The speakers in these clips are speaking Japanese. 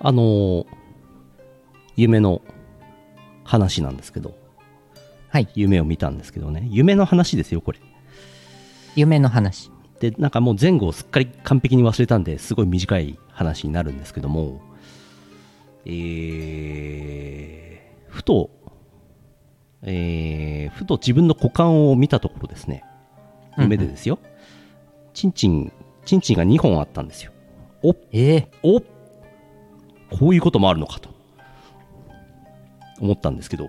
あのー夢の話なんですけど、はい。夢を見たんですけどね、夢の話ですよ、これ。夢の話。で、なんかもう前後をすっかり完璧に忘れたんで、すごい短い話になるんですけども、えー、ふと、えー、ふと自分の股間を見たところですね、夢でですよ、チンチン、チンチンが2本あったんですよ。おええおこういうこともあるのかと思ったんですけど、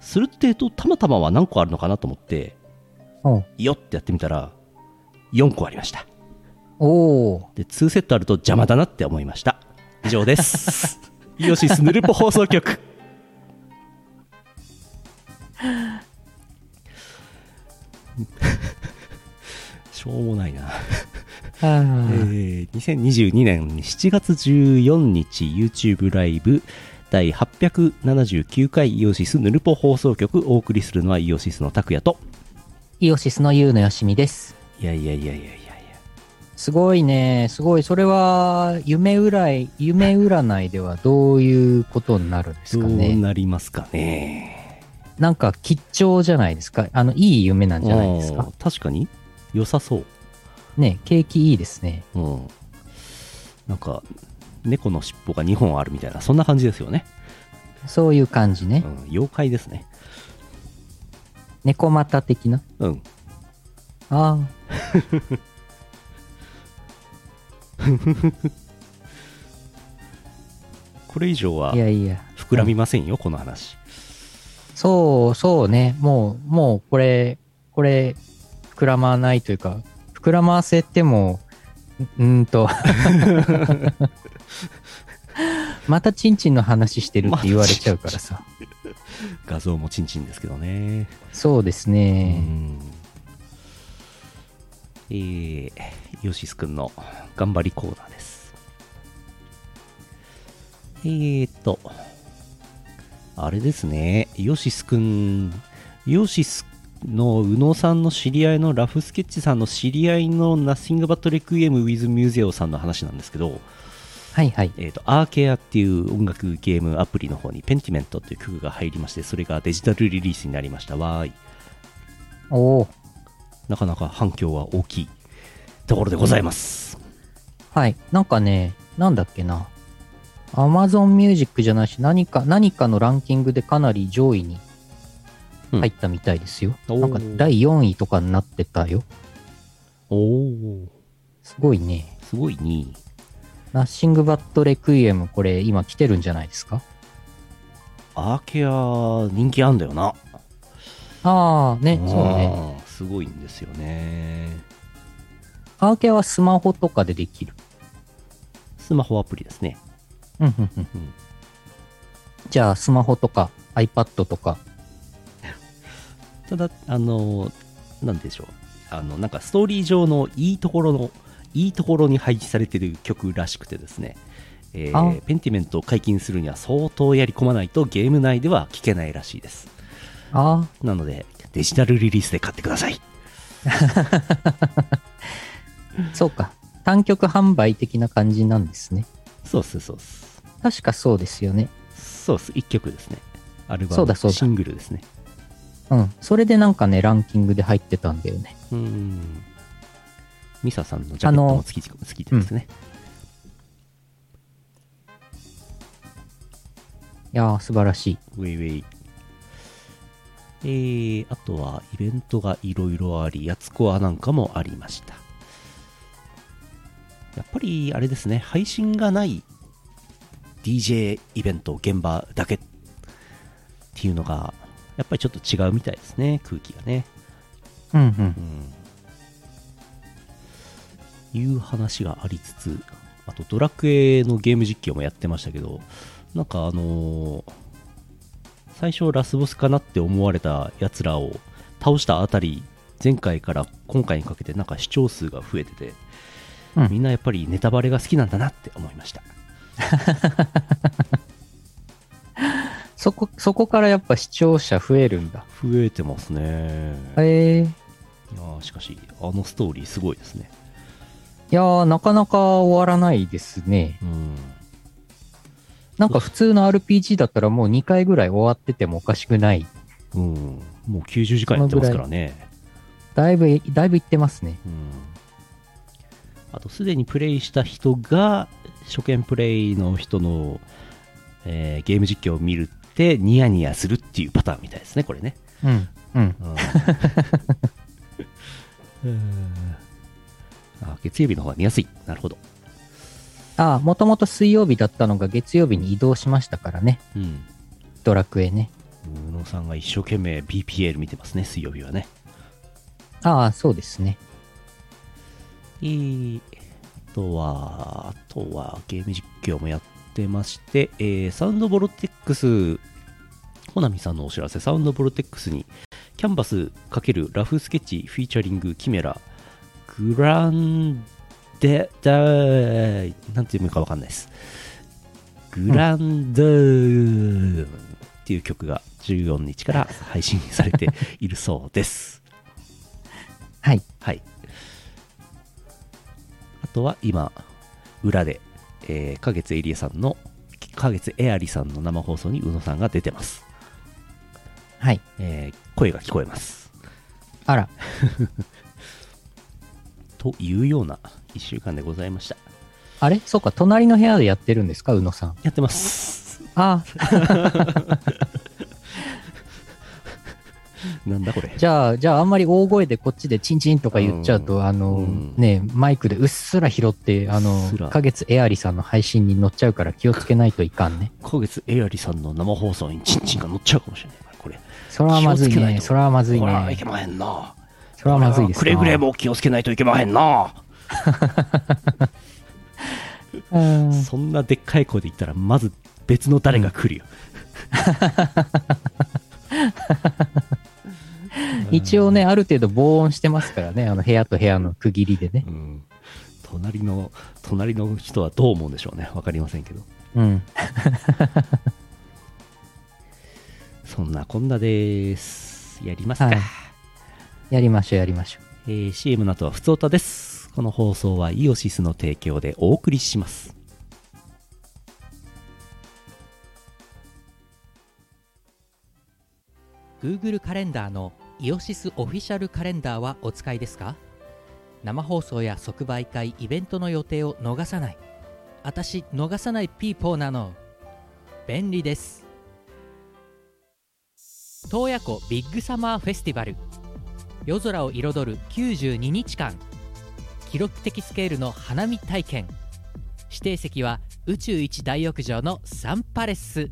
するってえと、たまたまは何個あるのかなと思って、よってやってみたら、4個ありました。おーで、2セットあると邪魔だなって思いました。以上です。イオシスヌルポ放送局。しょうもないな。えー2022年7月14日 YouTube ライブ第879回イオシスヌルポ放送局お送りするのはイオシスの拓也とイオシスのユウのよしみです。いやいやいやいやいやいやすごいね。すごい。それは、夢占い、夢占いではどういうことになるんですどうかね。なりますかねなんか、吉兆じゃないですか？あの、いい夢なんじゃないですか？確かに良さそうね、景気いいですね。うんなんか猫の尻尾が2本あるみたいなそんな感じですよね、そういう感じね。うん、妖怪ですね猫股的な？うんあ これ以上はあ、いやいや。膨らみませんよ、この話そう、そうね。もう、もう、これ、これ、膨らまないというか、膨らませても、うんと、またチンチンの話してるって言われちゃうからさ。画像もチンチンですけどね。そうですうね。ん。えー、ヨシスくんの頑張りコーナーです。えーとあれですね。ヨシスくんヨシスの宇野さんの知り合いのラフスケッチさんの知り合いの Nothing But Requiem with Museo さんの話なんですけど、はいはい。えー、とアーケアっていう音楽ゲームアプリの方にペンティメントっていう曲が入りましてそれがデジタルリリースになりましたわーいおおなかなか反響は大きいところでございます。はい。なんかね、なんだっけな。Amazon Music じゃないし、何か、何かのランキングでかなり上位に入ったみたいですよ。うんなんか第4位とかになってたよ。おお、すごいね。すごいね。ナッシングバットレクイエム、これ今来てるんじゃないですか？アーケア人気あんだよな。ああ、ね、そうね。すごいんですよね。アーケアはスマホとかでできる。スマホアプリですね。うんうんうんうんじゃあ、スマホとか iPad とか。ただ、あの、なんでしょう。あの、なんかストーリー上のいいところの、いいところに配置されてる曲らしくてですね。えーあペンティメントを解禁するには相当やり込まないとゲーム内では聴けないらしいです。あなので、デジタルリリースで買ってください。あ、そうか。単曲販売的な感じなんですね。そうっす、そうっす。確かそうですよね。そうっす、1曲ですね。アルバム、シングルですね。うん。それでなんかね、ランキングで入ってたんだよね。うーん。ミサさんのジャケットも好き好きですね。いやー、素晴らしい。ウェイウェイ。えー、あとはイベントがいろいろあり、やつこアなんかもありました。やっぱりあれですね、配信がない DJ イベント、現場だけっていうのが、やっぱりちょっと違うみたいですね、空気がね。うんうん。うん。いう話がありつつ、あとドラクエのゲーム実況もやってましたけど、なんかあのー最初ラスボスかなって思われたやつらを倒したあたり、前回から今回にかけてなんか視聴数が増えてて、うんみんなやっぱりネタバレが好きなんだなって思いました。そこ、そこからやっぱ視聴者増えるんだ。増えてますね。へえー。いやーしかし、あのストーリーすごいですね。いやー、なかなか終わらないですね。うん。なんか普通の RPG だったらもう2回ぐらい終わっててもおかしくない。うん。もう90時間やってますからね。だいぶ、だいぶいってますね。うん。あと、すでにプレイした人が、初見プレイの人の、えーゲーム実況を見るって、ニヤニヤするっていうパターンみたいですね、これね。うん。うん。うん あ月曜日の方が見やすい。なるほど。ああ、もともと水曜日だったのが月曜日に移動しましたからね。うん。ドラクエね。宇野さんが一生懸命 BPL 見てますね、水曜日はね。ああ、そうですね。えー、あとは、あとはゲーム実況もやってまして、えーサウンドボルテックス、コナミさんのお知らせ、サウンドボルテックスに、キャンバス×ラフスケッチフィーチャリングキメラ、グランデダー、なんて読むかわかんないです。グランドーっていう曲が14日から配信されているそうです。はい。はい。あとは今、裏で、えー、花月エリエさんの、花月エアリさんの生放送に宇野さんが出てます。はい。えー声が聞こえます。あら。というような1週間でございました。あれ？そうか、隣の部屋でやってるんですか？宇野さん。やってます。ああ、なんだこれ。じゃあ、じゃああんまり大声でこっちでチンチンとか言っちゃうと、うんあの、うんね、マイクでうっすら拾って、あの花月エアリさんの配信に乗っちゃうから気をつけないといかんね。花月エアリさんの生放送にチンチンが乗っちゃうかもしれないから、これ。それはまずいね。それはまずいこれはいけね。まへんな。それはまずいですなくれぐれ。も気をつけないといけまへんな。うんそんなでっかい声で言ったら、まず別の誰が来るよ。一応ね、ある程度防音してますからね。あの、部屋と部屋の区切りでね。うん、隣の隣の人はどう思うんでしょうね分かりませんけどうん。そんなこんなですやりますか、はいやりましょう、やりましょう。えー CM の後はふつおたですこの放送はイオシスの提供でお送りします Google カレンダーのイオシスオフィシャルカレンダーはお使いですか？生放送や即売会イベントの予定を逃さない。私逃さないピーポーなの。便利です。洞爺湖ビッグサマーフェスティバル。夜空を彩る92日間。記録的スケールの花火体験。指定席は宇宙一大浴場のサンパレス。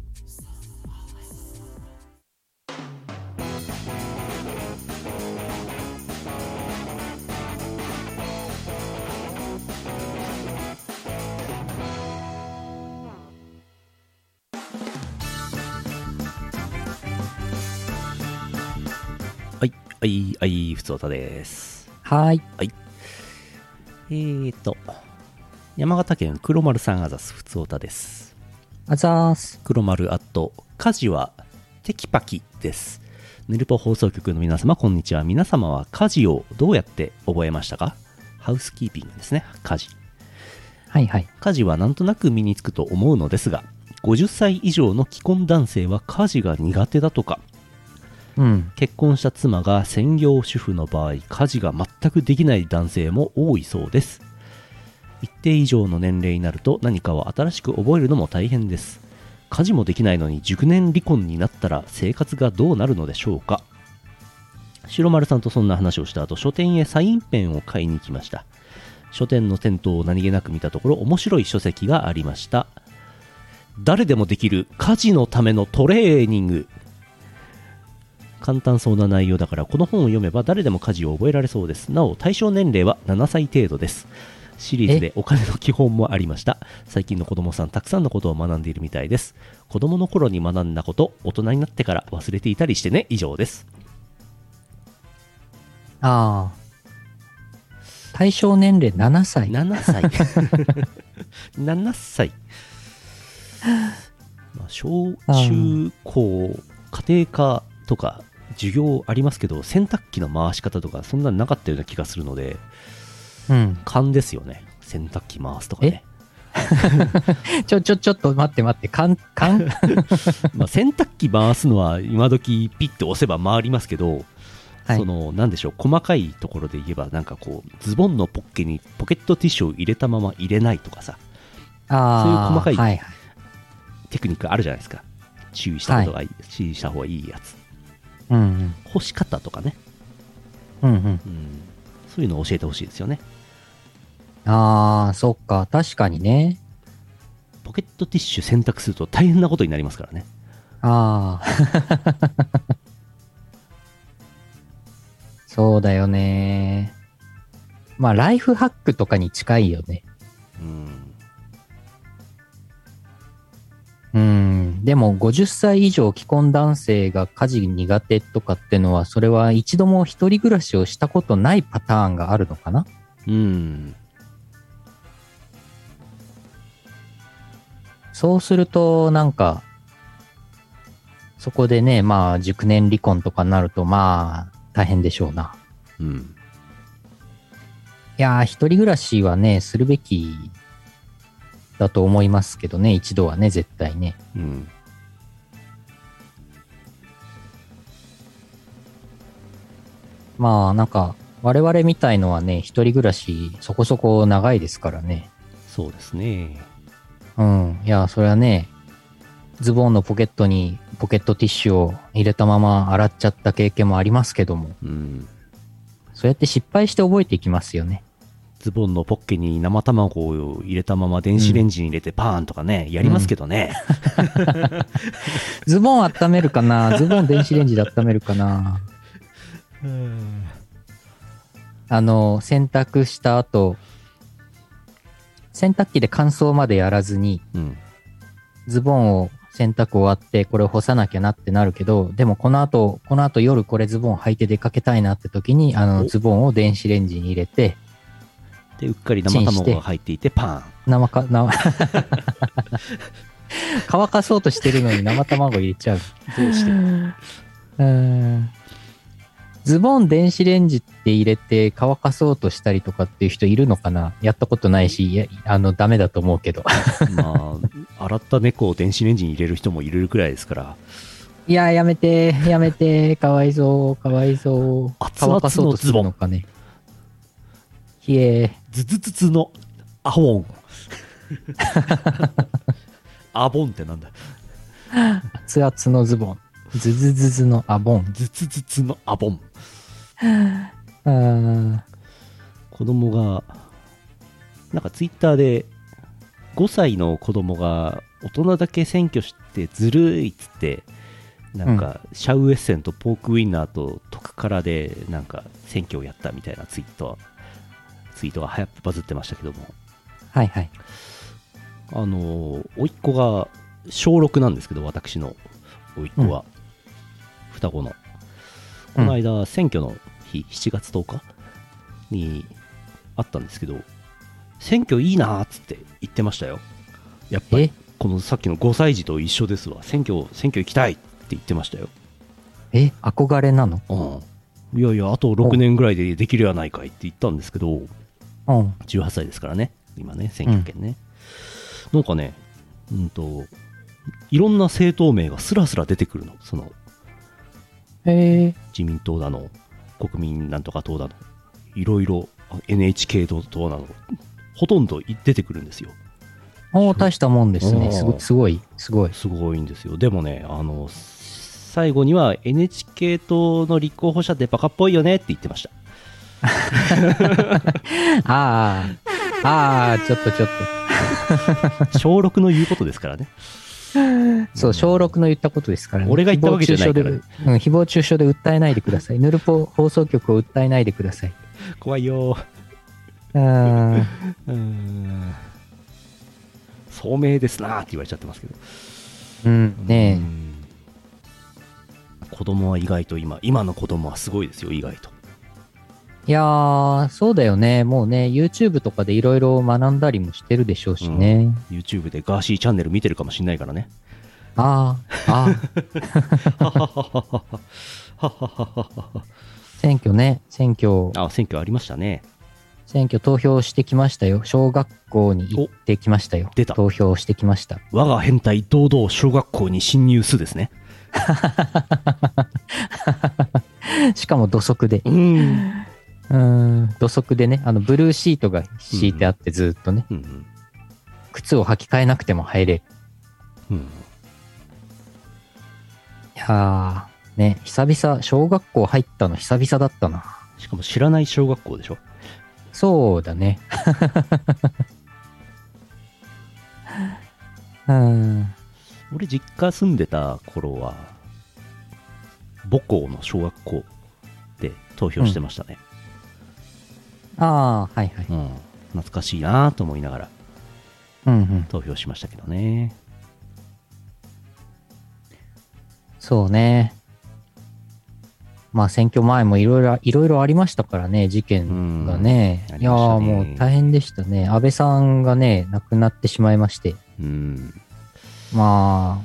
はいはいはいふつおたです。はーい。えーと山形県黒丸さんあざすふつおたです。あざーす。黒丸アット家事はテキパキです。ヌルポ放送局の皆様こんにちは。皆様は家事をどうやって覚えましたか？ハウスキーピングですね。家事。はいはい。家事はなんとなく身につくと思うのですが50歳以上の既婚男性は家事が苦手だとかうん。結婚した妻が専業主婦の場合家事が全くできない男性も多いそうです。一定以上の年齢になると何かを新しく覚えるのも大変です。家事もできないのに熟年離婚になったら生活がどうなるのでしょうか。白丸さんとそんな話をした後書店へサインペンを買いに行きました。書店のテントを何気なく見たところ面白い書籍がありました。誰でもできる家事のためのトレーニング。簡単そうな内容だからこの本を読めば誰でも家事を覚えられそうです。なお対象年齢は7歳程度です。シリーズでお金の基本もありました。最近の子供さんたくさんのことを学んでいるみたいです。子供の頃に学んだこと大人になってから忘れていたりしてね。以上です。ああ。対象年齢7歳。7歳。7歳。まあ小中高家庭科とか授業ありますけど洗濯機の回し方とかそんなのなかったような気がするのでうん。勘ですよね。洗濯機回すとかね。ちょ、ちょ、ちょっと待って待って、かん、かん まあ洗濯機回すのは今時ピッて押せば回りますけど、はい。そのなんでしょう細かいところで言えばなんかこうズボンのポッケにポケットティッシュを入れたまま入れないとかさ。ああ、そういう細かいはいはい。テクニックあるじゃないですか。注意したことがいい、注意した方がいいやつうんうん。干し方とかね、うんうん。うん、そういうのを教えてほしいですよねああ、そっか。確かにね。ポケットティッシュ選択すると大変なことになりますからねああ。そうだよね。まあ、ライフハックとかに近いよね。うんうん。でも、50歳以上既婚男性が家事苦手とかってのは、それは一度も一人暮らしをしたことないパターンがあるのかな？うんそうすると、なんか、そこでね、まあ、熟年離婚とかになると、まあ、大変でしょうな。うんいやー、一人暮らしはね、するべきだと思いますけどね、一度はね、絶対ね。うんまあ、なんか、我々みたいのはね、一人暮らしそこそこ長いですからね。そうですねうん。いや、それはね、ズボンのポケットにポケットティッシュを入れたまま洗っちゃった経験もありますけども、うんそうやって失敗して覚えていきますよね。ズボンのポッケに生卵を入れたまま電子レンジに入れてパーンとかね、やりますけどね。ズボン温めるかな？ズボン電子レンジで温めるかな？あの、洗濯した後、洗濯機で乾燥までやらずに、うん。ズボンを洗濯終わって、これを干さなきゃなってなるけど、でもこの後、この後夜これズボン履いて出かけたいなって時に、あの、お。ズボンを電子レンジに入れて、で、うっかり生卵が入っていて、パーン。生か、生、乾かそうとしてるのに生卵入れちゃう。どうして？うーんズボン電子レンジって入れて乾かそうとしたりとかっていう人いるのかな？やったことないし、いやあの、ダメだと思うけど。まあ、洗った猫を電子レンジに入れる人もいるくらいですから、いや、やめて、やめて、かわいそう、かわいそう。乾かそうとするのかね。ひえズズズズのアホン。アボンってなんだ？熱々のズボン。ズズズズのアボン。ズズズズのアボン。子供が、なんかツイッターで、5歳の子供が大人だけ選挙してずるいっつって、なんか、シャウエッセンとポークウインナーと特辛で、なんか、選挙をやったみたいなツイート、ツイートが流行ってバズってましたけども、はいはい。あの、甥っ子が小6なんですけど、私の甥っ子は、双子の。この間、選挙の日、7月10日にあったんですけど、選挙いいなーっつって言ってましたよ。やっぱりえ、このさっきの5歳児と一緒ですわ。選挙、選挙行きたいって言ってましたよ。え、憧れなの？うん。いやいや、あと6年ぐらいでできるやないかいって言ったんですけど、うん。18歳ですからね、今ね、選挙権ね。なんかね、うんと、いろんな政党名がスラスラ出てくるの。その。自民党だの、国民なんとか党だの、いろいろあ NHK 党なの、ほとんどい出てくるんですよ。おー大したもんですね。すごすごい、すごい。すごいんですよ。でもね、あの、最後には NHK 党の立候補者ってバカっぽいよねって言ってました。ああ、ああ、ちょっとちょっ小6の言うことですからね。と。そう、小6の言ったことですからね。俺が言ったわけじゃないからね誹謗中傷で、うん、誹謗中傷で訴えないでください。ヌルポ放送局を訴えないでください。怖いようーん。うーん。聡明ですなーって言われちゃってますけど。うん、うねん子供は意外と今、今の子供はすごいですよ、意外と。え。いやー、そうだよね。もうね、YouTube とかでいろいろ学んだりもしてるでしょうしね。YouTube でガーシーチャンネル見てるかもしんないからね。ああ、ああ、選挙ね、選挙、あ、選挙ありましたね。選挙投票してきましたよ。小学校に行ってきましたよ。出た投票してきました。我が変態堂々小学校に侵入すですね。しかも土足で。うん。うーん、土足でね、あの、ブルーシートが敷いてあってずーっとね、うん。靴を履き替えなくても入れる。うん。いやー、ね、久々、小学校入ったの久々だったな。しかも知らない小学校でしょ？そうだね。うん。俺実家住んでた頃は母校の小学校で投票してましたね、ああ、はいはい。うん懐かしいなと思いながらうんうん。投票しましたけどねそうね。まあ選挙前もいろいろ、いろいろありましたからね、事件がね。うんあいやもう大変でしたね。安倍さんがね、亡くなってしまいまして。うんま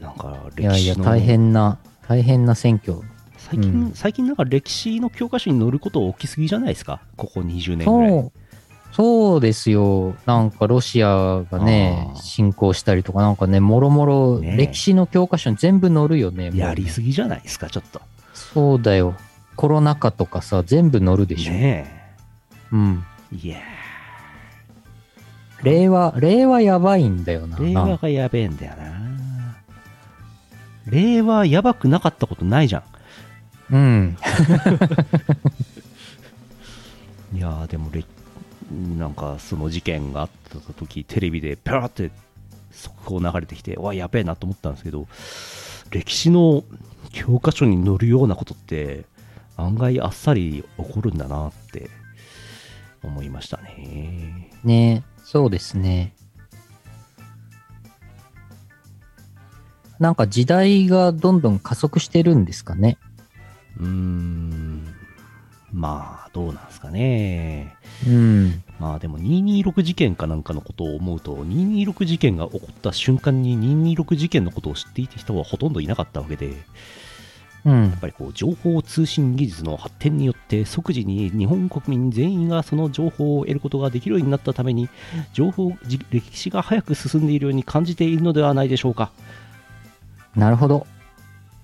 なんかあ、いやいや、大変な、大変な選挙。最近、うん最近なんか歴史の教科書に載ること起きすぎじゃないですか？ここ20年ぐらいそう、ですよ。なんかロシアがね侵攻したりとか、なんかね、もろもろ歴史の教科書に全部載るよね。もうやりすぎじゃないですか？ちょっとそうだよ。コロナ禍とかさ、全部載るでしょ。ねうん。えいや令和、令和やばいんだよな。令和がやべえんだよな令和やばくなかったことないじゃんうん。いやーでもれなんかその事件があった時テレビでペラって速報流れてきてわやべえなと思ったんですけど歴史の教科書に載るようなことって案外あっさり起こるんだなって思いましたねねそうですね。なんか時代がどんどん加速してるんですかね。うーんまあどうなんですかねうん。まあでも226事件かなんかのことを思うと226事件が起こった瞬間に226事件のことを知っていた人はほとんどいなかったわけでうんやっ。ぱりこう情報通信技術の発展によって即時に日本国民全員がその情報を得ることができるようになったために情報じ歴史が早く進んでいるように感じているのではないでしょうかなるほど。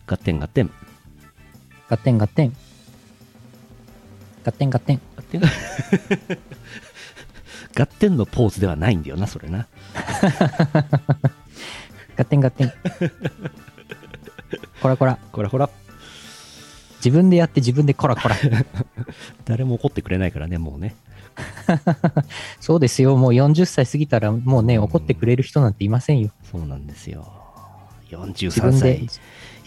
合点合点合点合点。合点合点。合点？合点のポーズではないんだよなそれな 合点合点。こらこら。こらほら自分でやって自分でこらこら。誰も怒ってくれないからねもうねそうですよ。もう40歳過ぎたらもうね、うん怒ってくれる人なんていませんよ。そうなんですよ自43分で歳。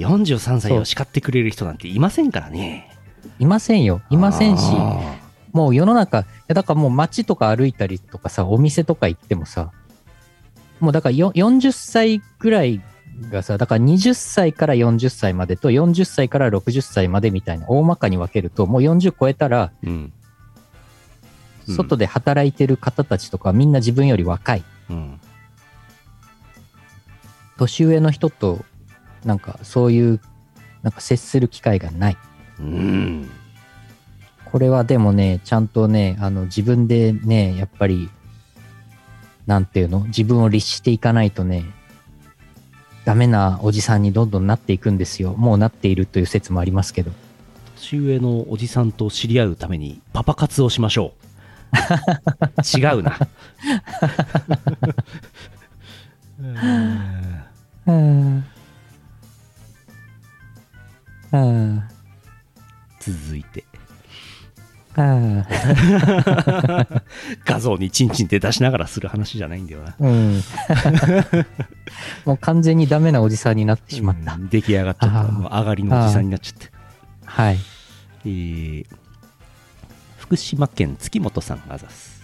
43歳を叱ってくれる人なんていませんからね。いませんよ。いませんし、あもう世の中、いやだからもう街とか歩いたりとかさ、お店とか行ってもさ、もうだからよ40歳ぐらいがさ、だから20歳から40歳までと40歳から60歳までみたいな大まかに分けると、もう40超えたら、ーうん。うん外で働いてる方たちとかみんな自分より若い。うん。年上の人と、なんかそういう、なんか接する機会がない。うんこれはでもね、ちゃんとね、あの自分でね、やっぱり、なんていうの？自分を律していかないとね、ダメなおじさんにどんどんなっていくんですよ。もうなっているという説もありますけど。年上のおじさんと知り合うためにパパ活をしましょう違うなうん。うん。続いてうん。画像にチンチンって出しながらする話じゃないんだよなうん。もう完全にダメなおじさんになってしまった。うん出来上がっちゃったもう上がりのおじさんになっちゃってはい。えー福島県月本さんあざす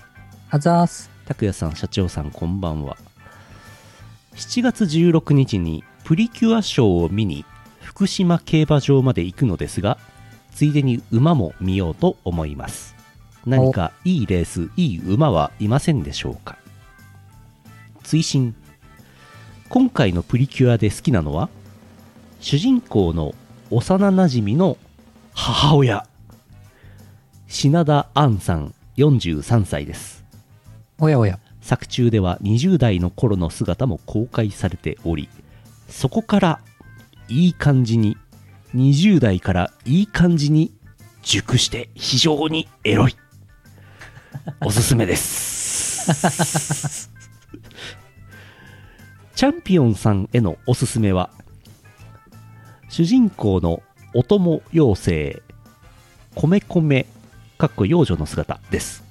あざーす。拓也さん社長さんこんばんは7月16日にプリキュアショーを見に福島競馬場まで行くのですがついでに馬も見ようと思います。何かいいレースいい馬はいませんでしょうか？追伸。今回のプリキュアで好きなのは主人公の幼なじみの母親。品田杏さん43歳です。おやおや。作中では20代の頃の姿も公開されておりそこからいい感じに20代からいい感じに熟して非常にエロい。おすすめです。チャンピオンさんへのおすすめは主人公のお供妖精米米かっこ幼女の姿です。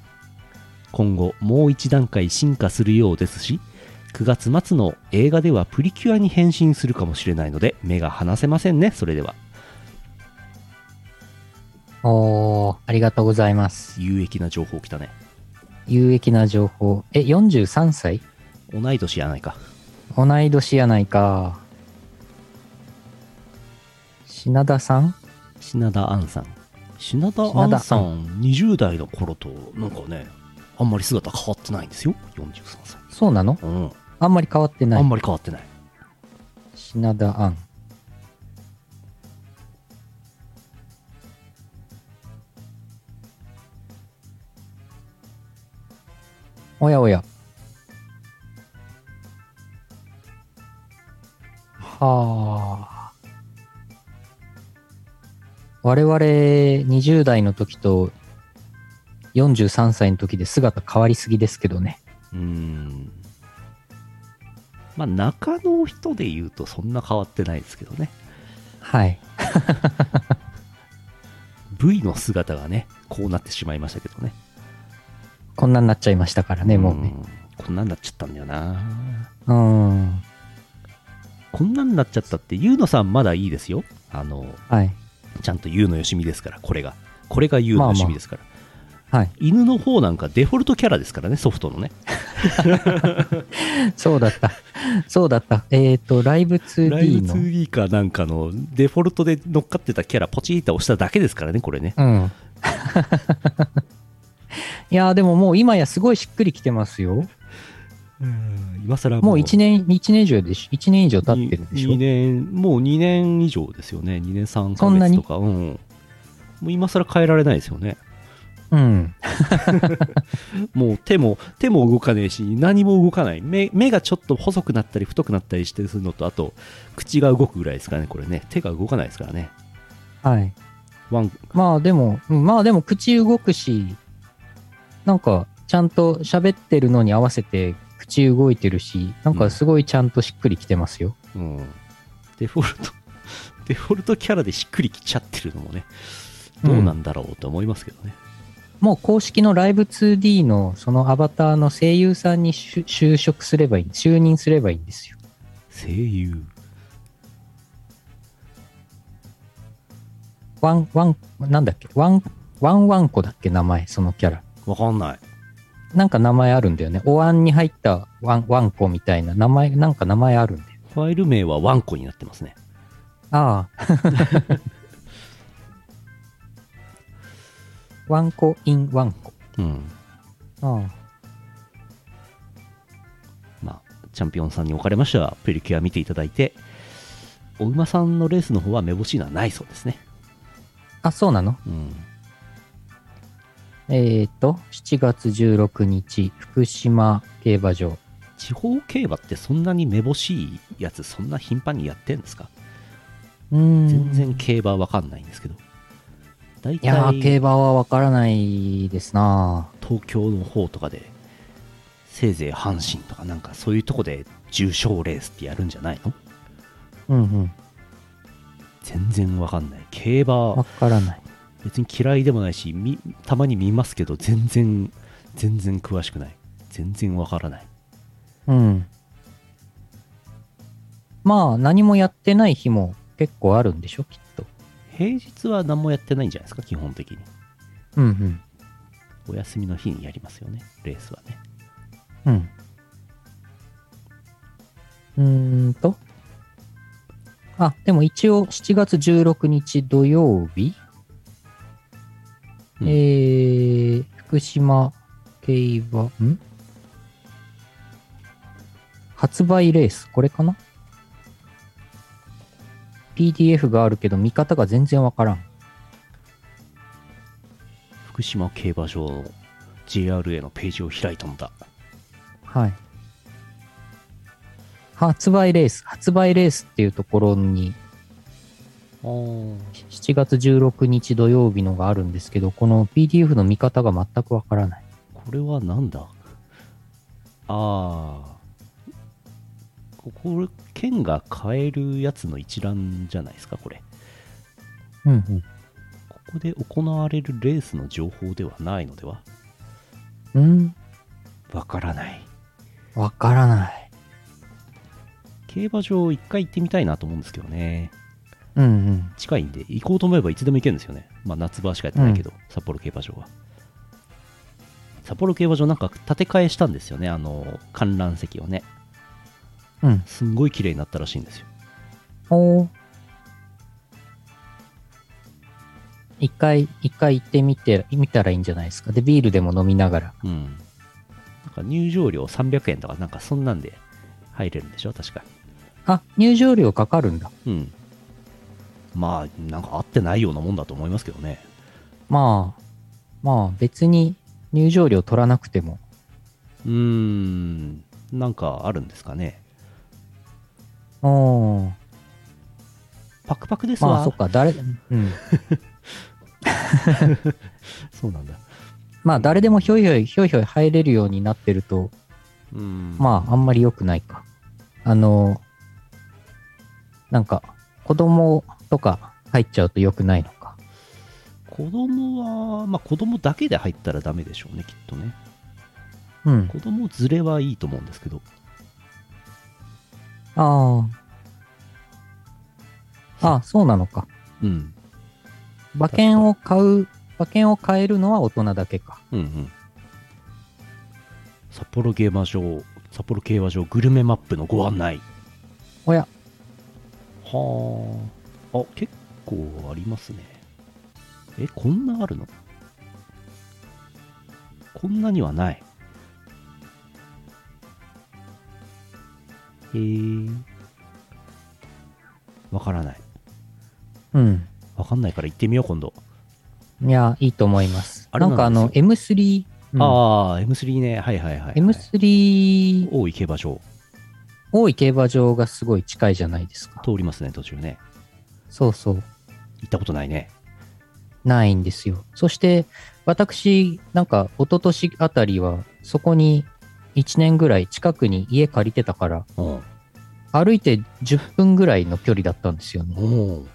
今後もう一段階進化するようですし9月末の映画ではプリキュアに変身するかもしれないので目が離せませんねそれでは。おー、ありがとうございます。有益な情報来たね。有益な情報。え、43歳？同い年やないか。同い年やないか。品田さん？品田杏さん。品田杏さん。20代の頃となんかねあんまり姿変わってないんですよ。43歳。そうなの？うんあんまり変わってない。あんまり変わってない品田杏。おやおや。はあ。我々20代の時と43歳の時で姿変わりすぎですけどね。うーんまあ中の人で言うとそんな変わってないですけどねはい。V の姿がねこうなってしまいましたけどねこんなになっちゃいましたからね、もうね。んこんなんなっちゃったんだよなうん。こんなんなっちゃったってゆうのさんまだいいですよあのはい。ちゃんとゆうのよしみですからこれがこれがゆうのよしみですから、はい。犬の方なんかデフォルトキャラですからねソフトのね そうだった。そうだった。えっ、と、ライブライ 2D ブの。2D かなんかのデフォルトで乗っかってたキャラポチーと押しただけですからねこれねうん。いやーでももう今やすごいしっくりきてますよ。今更もう1年、一年以上でし、1年以上経ってるでし2ょ。年もう2年以上ですよね2年3ヶそんなに？月とかうんもう今更変えられないですよねうん。もう手も手も動かねえし何も動かない目目がちょっと細くなったり太くなったりしてするのとあと口が動くぐらいですからねこれね手が動かないですからねはい。ワンまあでも、うんまあでも口動くし、なんかちゃんと喋ってるのに合わせて口動いてるし、なんかすごいちゃんとしっくりきてますよ。うんデフォルトデフォルトキャラでしっくりきちゃってるのもねどうなんだろうと思いますけどね、もう公式のライブ 2D のそのアバターの声優さんに就就職すればいい、就任すればいいんですよ。声優ワン、ワン、なんだっけ？ワン、ワンワンコだっけ名前、そのキャラ。わかんないなんか名前あるんだよね。お椀に入ったワン、ワンコみたいな名前、なんか名前あるんだよ。ファイル名はワンコになってますねああ。ワンコインワンコ。うんああ。まあチャンピオンさんにおかれましてはプリキュア見ていただいてお馬さんのレースの方はめぼしいのはないそうですねあ、そうなの？うんえっ、と、7月16日、福島競馬場。地方競馬ってそんなにめぼしいやつそんな頻繁にやってんですか？うーん。全然競馬わかんないんですけど大いやー、競体馬はわからないですな東京の方とかでせいぜい阪神とかなんかそういうとこで重賞レースってやるんじゃないの？うんうん。全然わかんない競馬わからない。別に嫌いでもないしみたまに見ますけど全然全然詳しくない全然わからないうん。まあ、何もやってない日も結構あるんでしょ、きっと。平日は何もやってないんじゃないですか基本的にうんうん。お休みの日にやりますよねレースはねうん。うーんと。あ、でも一応7月16日土曜日、うんえー、福島競馬、ん？発売レース、これかな？?PDF があるけど見方が全然わからん。福島競馬場 JRA のページを開いたのだはい。発売レース、発売レースっていうところに、あー7月16日土曜日のがあるんですけど、この PDF の見方が全くわからない。これはなんだ？ああここ剣が買えるやつの一覧じゃないですかこれ。うんうん。ここで行われるレースの情報ではないのでは？うん。わからない。わからない。競馬場一回行ってみたいなと思うんですけどね。うんうん。近いんで行こうと思えばいつでも行けるんですよね。まあ夏場しかやってないけど、札幌競馬場は。札幌競馬場なんか建て替えしたんですよね。あの観覧席をねうん。すんごい綺麗になったらしいんですよおー一回、一回行ってみて、見たらいいんじゃないですか。で、ビールでも飲みながら。うんなんか入場料300円とかなんかそんなんで入れるんでしょ？確かあ、入場料かかるんだ。うんまあなんか合ってないようなもんだと思いますけどねまあ、まあ別に入場料取らなくても。うーんなんかあるんですかねおーパクパクですわ、まあそっか、誰、うん。そうなんだまあ誰でもひょいひょい、ひょいひょい入れるようになってると、うんまああんまり良くないか。あの、なんか、子供とか入っちゃうと良くないのか。子供はまあ子供だけで入ったらダメでしょうねきっとねうん。子供連れはいいと思うんですけどああ。ああ、そうなのか。うん。馬券を買う、馬券を買えるのは大人だけか。うんうん。札幌競馬場札幌競馬場グルメマップのご案内。おや、はああ結構ありますね。えこんなあるの？こんなにはないへえわからない。うん。わかんないから行ってみよう今度、いや、いいと思います。あれなんか？あの、なんで M3、うん。ああ M3 ね。はいはいはい、はい、M3 大井競馬場大井競馬場がすごい近いじゃないですか。通りますね途中ね。そうそう。行ったことないね。ないんですよ。そして、私、なんか、一昨年あたりは、そこに1年ぐらい近くに家借りてたから、うん歩いて10分ぐらいの距離だったんですよね。おお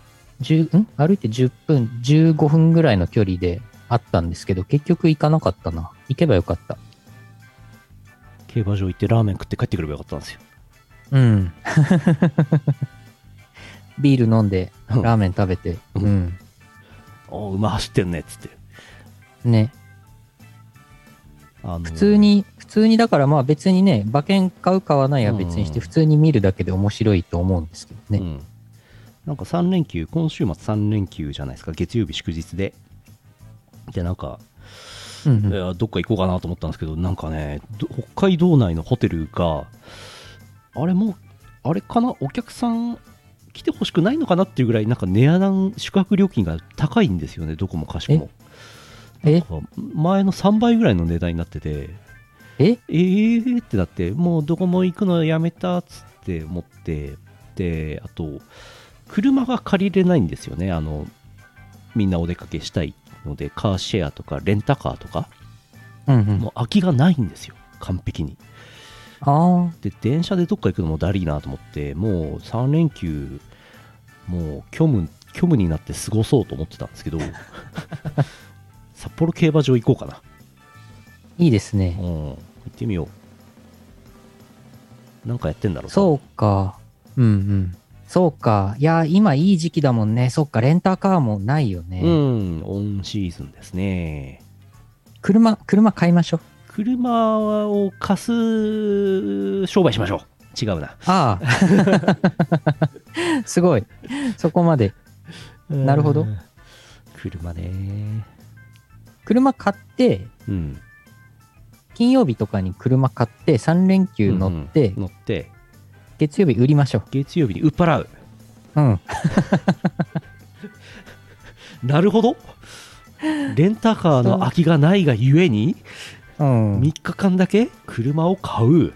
10ん？歩いて10分、15分ぐらいの距離であったんですけど、結局行かなかったな。行けばよかった。競馬場行ってラーメン食って帰ってくればよかったんですようん。ビール飲んで、うんラーメン食べて、うんうん。おー馬走ってんねっつってね。あの普通に、普通にだからまあ別にね、馬券買う買わないは別にして、うん普通に見るだけで面白いと思うんですけどね。うん、なんか3連休今週末3連休じゃないですか。月曜日祝日で。でなんか、うんうん。どっか行こうかなと思ったんですけどなんかねど北海道内のホテルがあれもうあれかな？お客さん来てほしくないのかなっていうぐらいなんか値段宿泊料金が高いんですよね。どこもかしこも。え？前の3倍ぐらいの値段になっててえ？えーってなってもうどこも行くのやめたっつって思ってであと車が借りれないんですよね。あのみんなお出かけしたいのでカーシェアとかレンタカーとかうんうん。もう空きがないんですよ。完璧に。ああ、で電車でどっか行くのもだりーなと思ってもう3連休もう虚無虚無になって過ごそうと思ってたんですけど 札幌競馬場行こうかな。いいですね。うん。行ってみようなんかやってんだろうそうか。うんうん。そうか。いや、今いい時期だもんね。そっか、レンタカーもないよね。うんオンシーズンですね車、車買いましょう。車を貸す商売しましょう違うなああ。すごい。そこまで。なるほどうん車ね車買って、うん金曜日とかに車買って、3連休乗って、乗って月曜日売りましょ月曜日に売っ払うう。うん。なるほどレンタカーの空きがないがゆえにうん。3日間だけ車を買う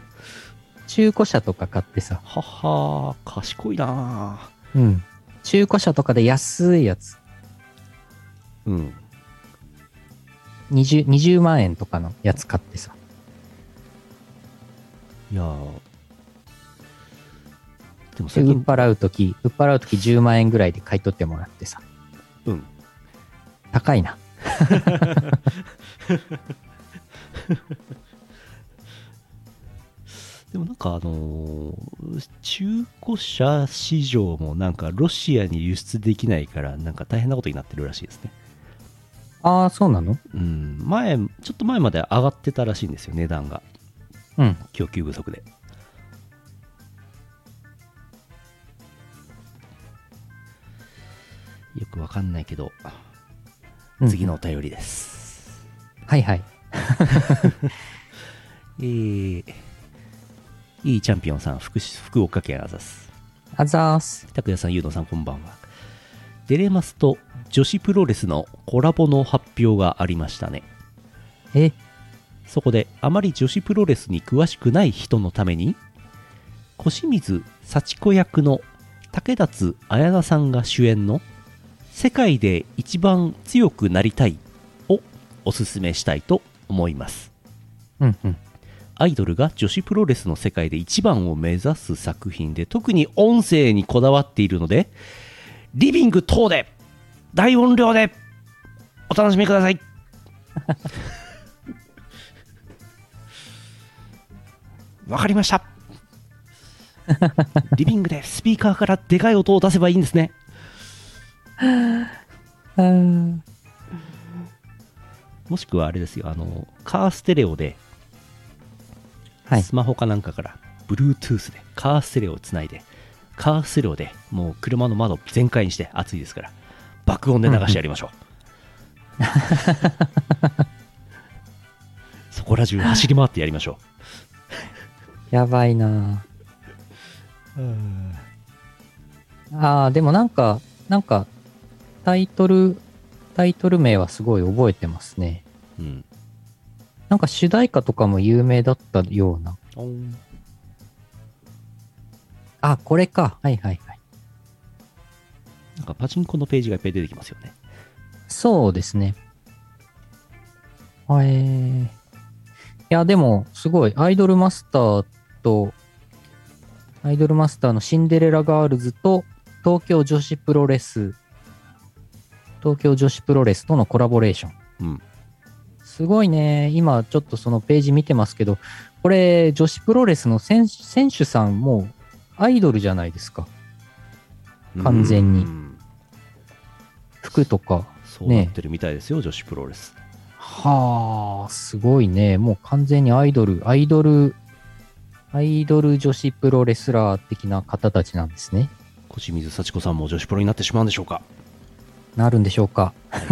中古車とか買ってさ。はは賢いなうん。中古車とかで安いやつ。うん。20, 20万円とかのやつ買ってさ。いやーでもで、売っ払うとき、売っ払うとき10万円ぐらいで買い取ってもらってさ。うん。高いな。でもなんかあのー中古車市場もなんかロシアに輸出できないからなんか大変なことになってるらしいですね。ああ、そうなの？うん。前、ちょっと前まで上がってたらしいんですよ、値段が。うん。供給不足で。よくわかんないけど、うん次のお便りです。はいはい。えー、いいチャンピオンさん、福福岡県あざす。あざーす。拓也さん、ゆうのさん、こんばんは。デレマスと女子プロレスのコラボの発表がありましたね。え、そこで、あまり女子プロレスに詳しくない人のために、小清水幸子役の竹達彩菜さんが主演の世界で一番強くなりたいをおすすめしたいと思います。うんうん。アイドルが女子プロレスの世界で一番を目指す作品で特に音声にこだわっているのでリビング等で大音量でお楽しみください わかりました リビングでスピーカーからでかい音を出せばいいんですねうん。もしくはあれですよあのカーステレオではい。スマホかなんかから Bluetooth でカーステレオをつないでカーステレオでもう車の窓全開にして暑いですから爆音で流してやりましょう、そこら中走り回ってやりましょやばいなああ、でもなんか、なんか、タイトル、タイトル名はすごい覚えてますね。う、うん、なんか主題歌とかも有名だったような。あ、これか。はいはいはい。なんかパチンコのページがいっぱい出てきますよねそうですね。あえー、いや、でも、すごい、アイドルマスターと、アイドルマスターのシンデレラガールズと、東京女子プロレス、東京女子プロレスとのコラボレーション。うんすごいね。今、ちょっとそのページ見てますけど、これ、女子プロレスの選選手さんも、アイドルじゃないですか。完全にうん服とか。そうなってるみたいですよ、女子プロレスはあ、すごいね。もう完全にアイドル、アイドル、アイドル女子プロレスラー的な方たちなんですね。小清水幸子さんも女子プロになってしまうんでしょうかなるんでしょうか。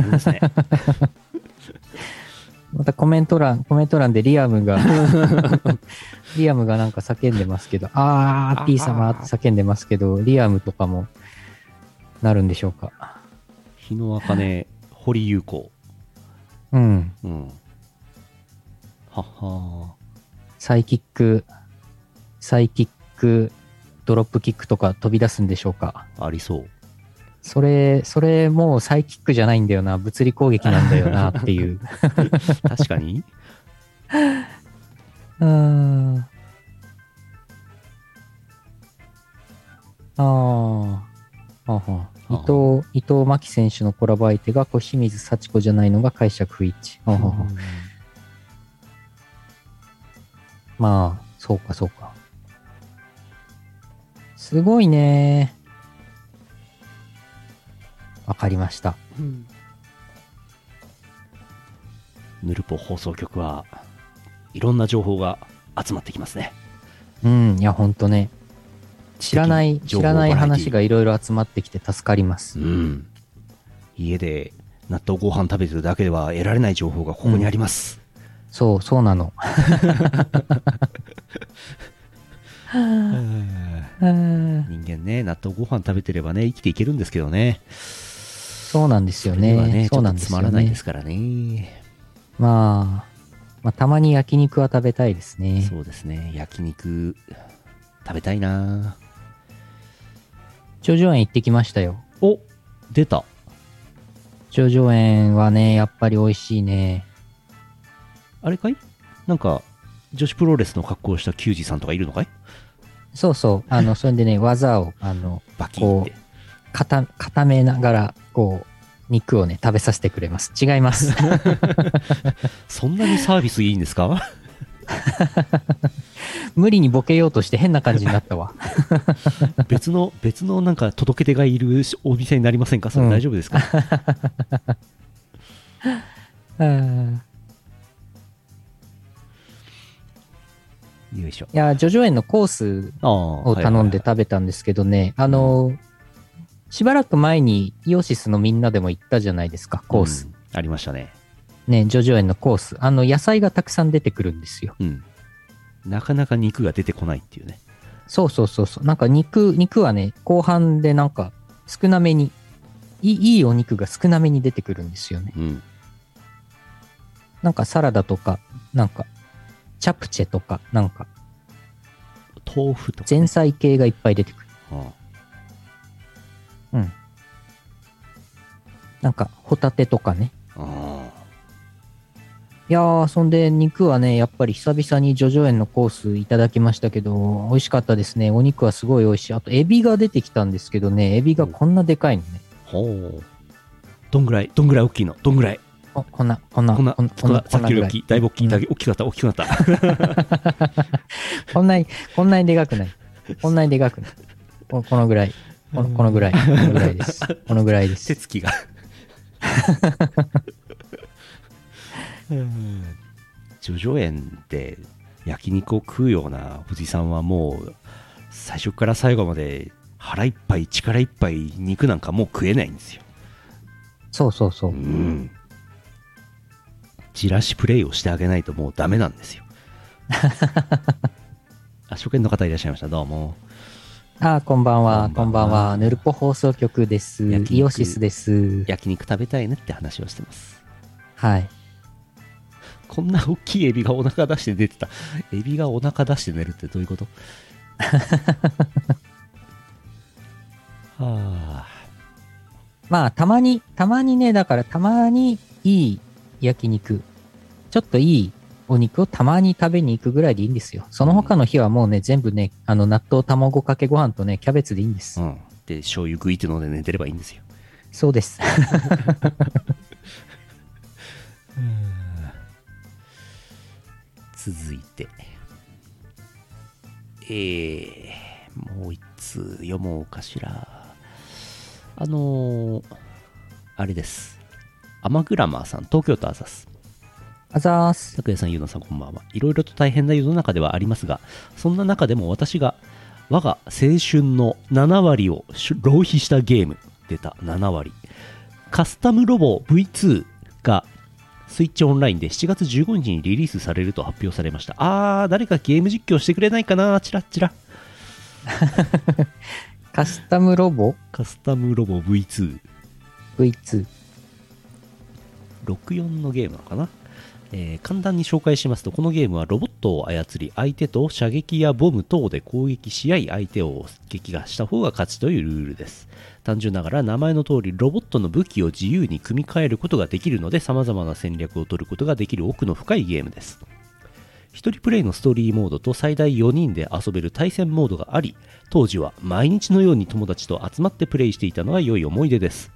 またコメント欄、コメント欄でリアムが、リアムがなんか叫んでますけど、あー、T 様って叫んでますけど、リアムとかもなるんでしょうか。日野茜堀優子うん。うんはっはサイキック、サイキック、ドロップキックとか飛び出すんでしょうか？ありそうそれ、それもうサイキックじゃないんだよな、物理攻撃なんだよなっていう。確かに うーん。ああ。はあはあ伊藤、伊藤真希選手のコラボ相手が小清水幸子じゃないのが解釈不一致。まあ、そうかそうか。すごいね。わかりました。ヌルポ放送局はいろんな情報が集まってきますねうん、いや、ほんとね。知らない、知らない話がいろいろ集まってきて助かります。うん家で納豆ご飯食べてるだけでは得られない情報がここにあります、そう、そうなの。う ん人間ね納豆ご飯食べてればね生きていけるんですけどねそうなんですよね。そうなんですよねまらないです。からねまあ、まあ、たまに焼肉は食べたいですね。そうですね。焼肉、食べたいな頂上園行ってきましたよ。お出た。頂上園はね、やっぱり美味しいね。あれかい？なんか、女子プロレスの格好をした球児さんとかいるのかい？そうそう。あの、それでね、技を、あの、バキンって。固固めながら、こう、肉をね、食べさせてくれます。違います。そんなにサービスいいんですか？無理にボケようとして変な感じになったわ。別の、別のなんか届け手がいるお店になりませんか？それうん大丈夫ですか、うんよいしょ。いや、ジョジョ園のコース。を頼んで食べたんですけどね、あの、しばらく前にイオシスのみんなでも行ったじゃないですか、コース。うんありましたね。ね、ジョジョ園のコース。あの、野菜がたくさん出てくるんですよ。うん。なかなか肉が出てこないっていうね。そうそうそうそう。なんか肉、肉はね、後半でなんか少なめに、いいいいお肉が少なめに出てくるんですよね。うん。なんかサラダとか、なんか、チャプチェとか、なんか、豆腐とか、ね。前菜系がいっぱい出てくる。あうん。なんか、ホタテとかね。ああいやー、そんで肉はね、やっぱり久々にジョジョ園のコースいただきましたけど、美味しかったですね。お肉はすごい美味しい。あと、エビが出てきたんですけどね、エビがこんなでかいのね。ほう。どんぐらい、どんぐらい大きいの？どんぐらい？おこんな、こんな、こんな、こんこんな、さっきより大きい。だいぶ大きい。大きくなった、大きくなった。こんなに、こんなにでかくない。こんなにでかくない。ここのぐらい。このこのぐらい。このぐらいです。このぐらいです。手つきが。うんジョジョ園で焼肉を食うようなおじさんはもう最初から最後まで腹いっぱい力いっぱい肉なんかもう食えないんですよ。そうそうそうう。ん。じらしプレイをしてあげないともうダメなんですよ。あ、初見の方いらっしゃいました。どうも。あー、こんばんは。こんばんは。ヌルポ放送局です。イオシスです。焼肉食べたいねって話をしてます。はい。こんな大きいエビがお腹出して出てた。エビがお腹出して寝るってどういうこと？はあ。まあ、たまに、たまにね、だからたまにいい焼肉、ちょっといいお肉をたまに食べに行くぐらいでいいんですよ。その他の日はもうね、全部ね、あの、納豆卵かけご飯とね、キャベツでいいんです。うん。で、醤油グイって飲んで寝てればいいんですよ。そうです。続いて。えー、もう一通読もうかしら。あのー、あれです。アマグラマーさん、東京都アザス。あざーす。拓也さん、ゆうのさん、こんばんは。いろいろと大変な世の中ではありますが、そんな中でも私が我が青春の7割を浪費したゲーム、出た7割。カスタムロボ V2 がスイッチオンラインで7月15日にリリースされると発表されました。あー、誰かゲーム実況してくれないかな？チラッチラ。カスタムロボ？カスタムロボ V2。V2。64のゲームなのかな、えー簡単に紹介しますとこのゲームはロボットを操り相手と射撃やボム等で攻撃し合い相手を撃破した方が勝ちというルールです。単純ながら名前の通りロボットの武器を自由に組み替えることができるので様々な戦略を取ることができる奥の深いゲームです。一人プレイのストーリーモードと最大4人で遊べる対戦モードがあり当時は毎日のように友達と集まってプレイしていたのは良い思い出です。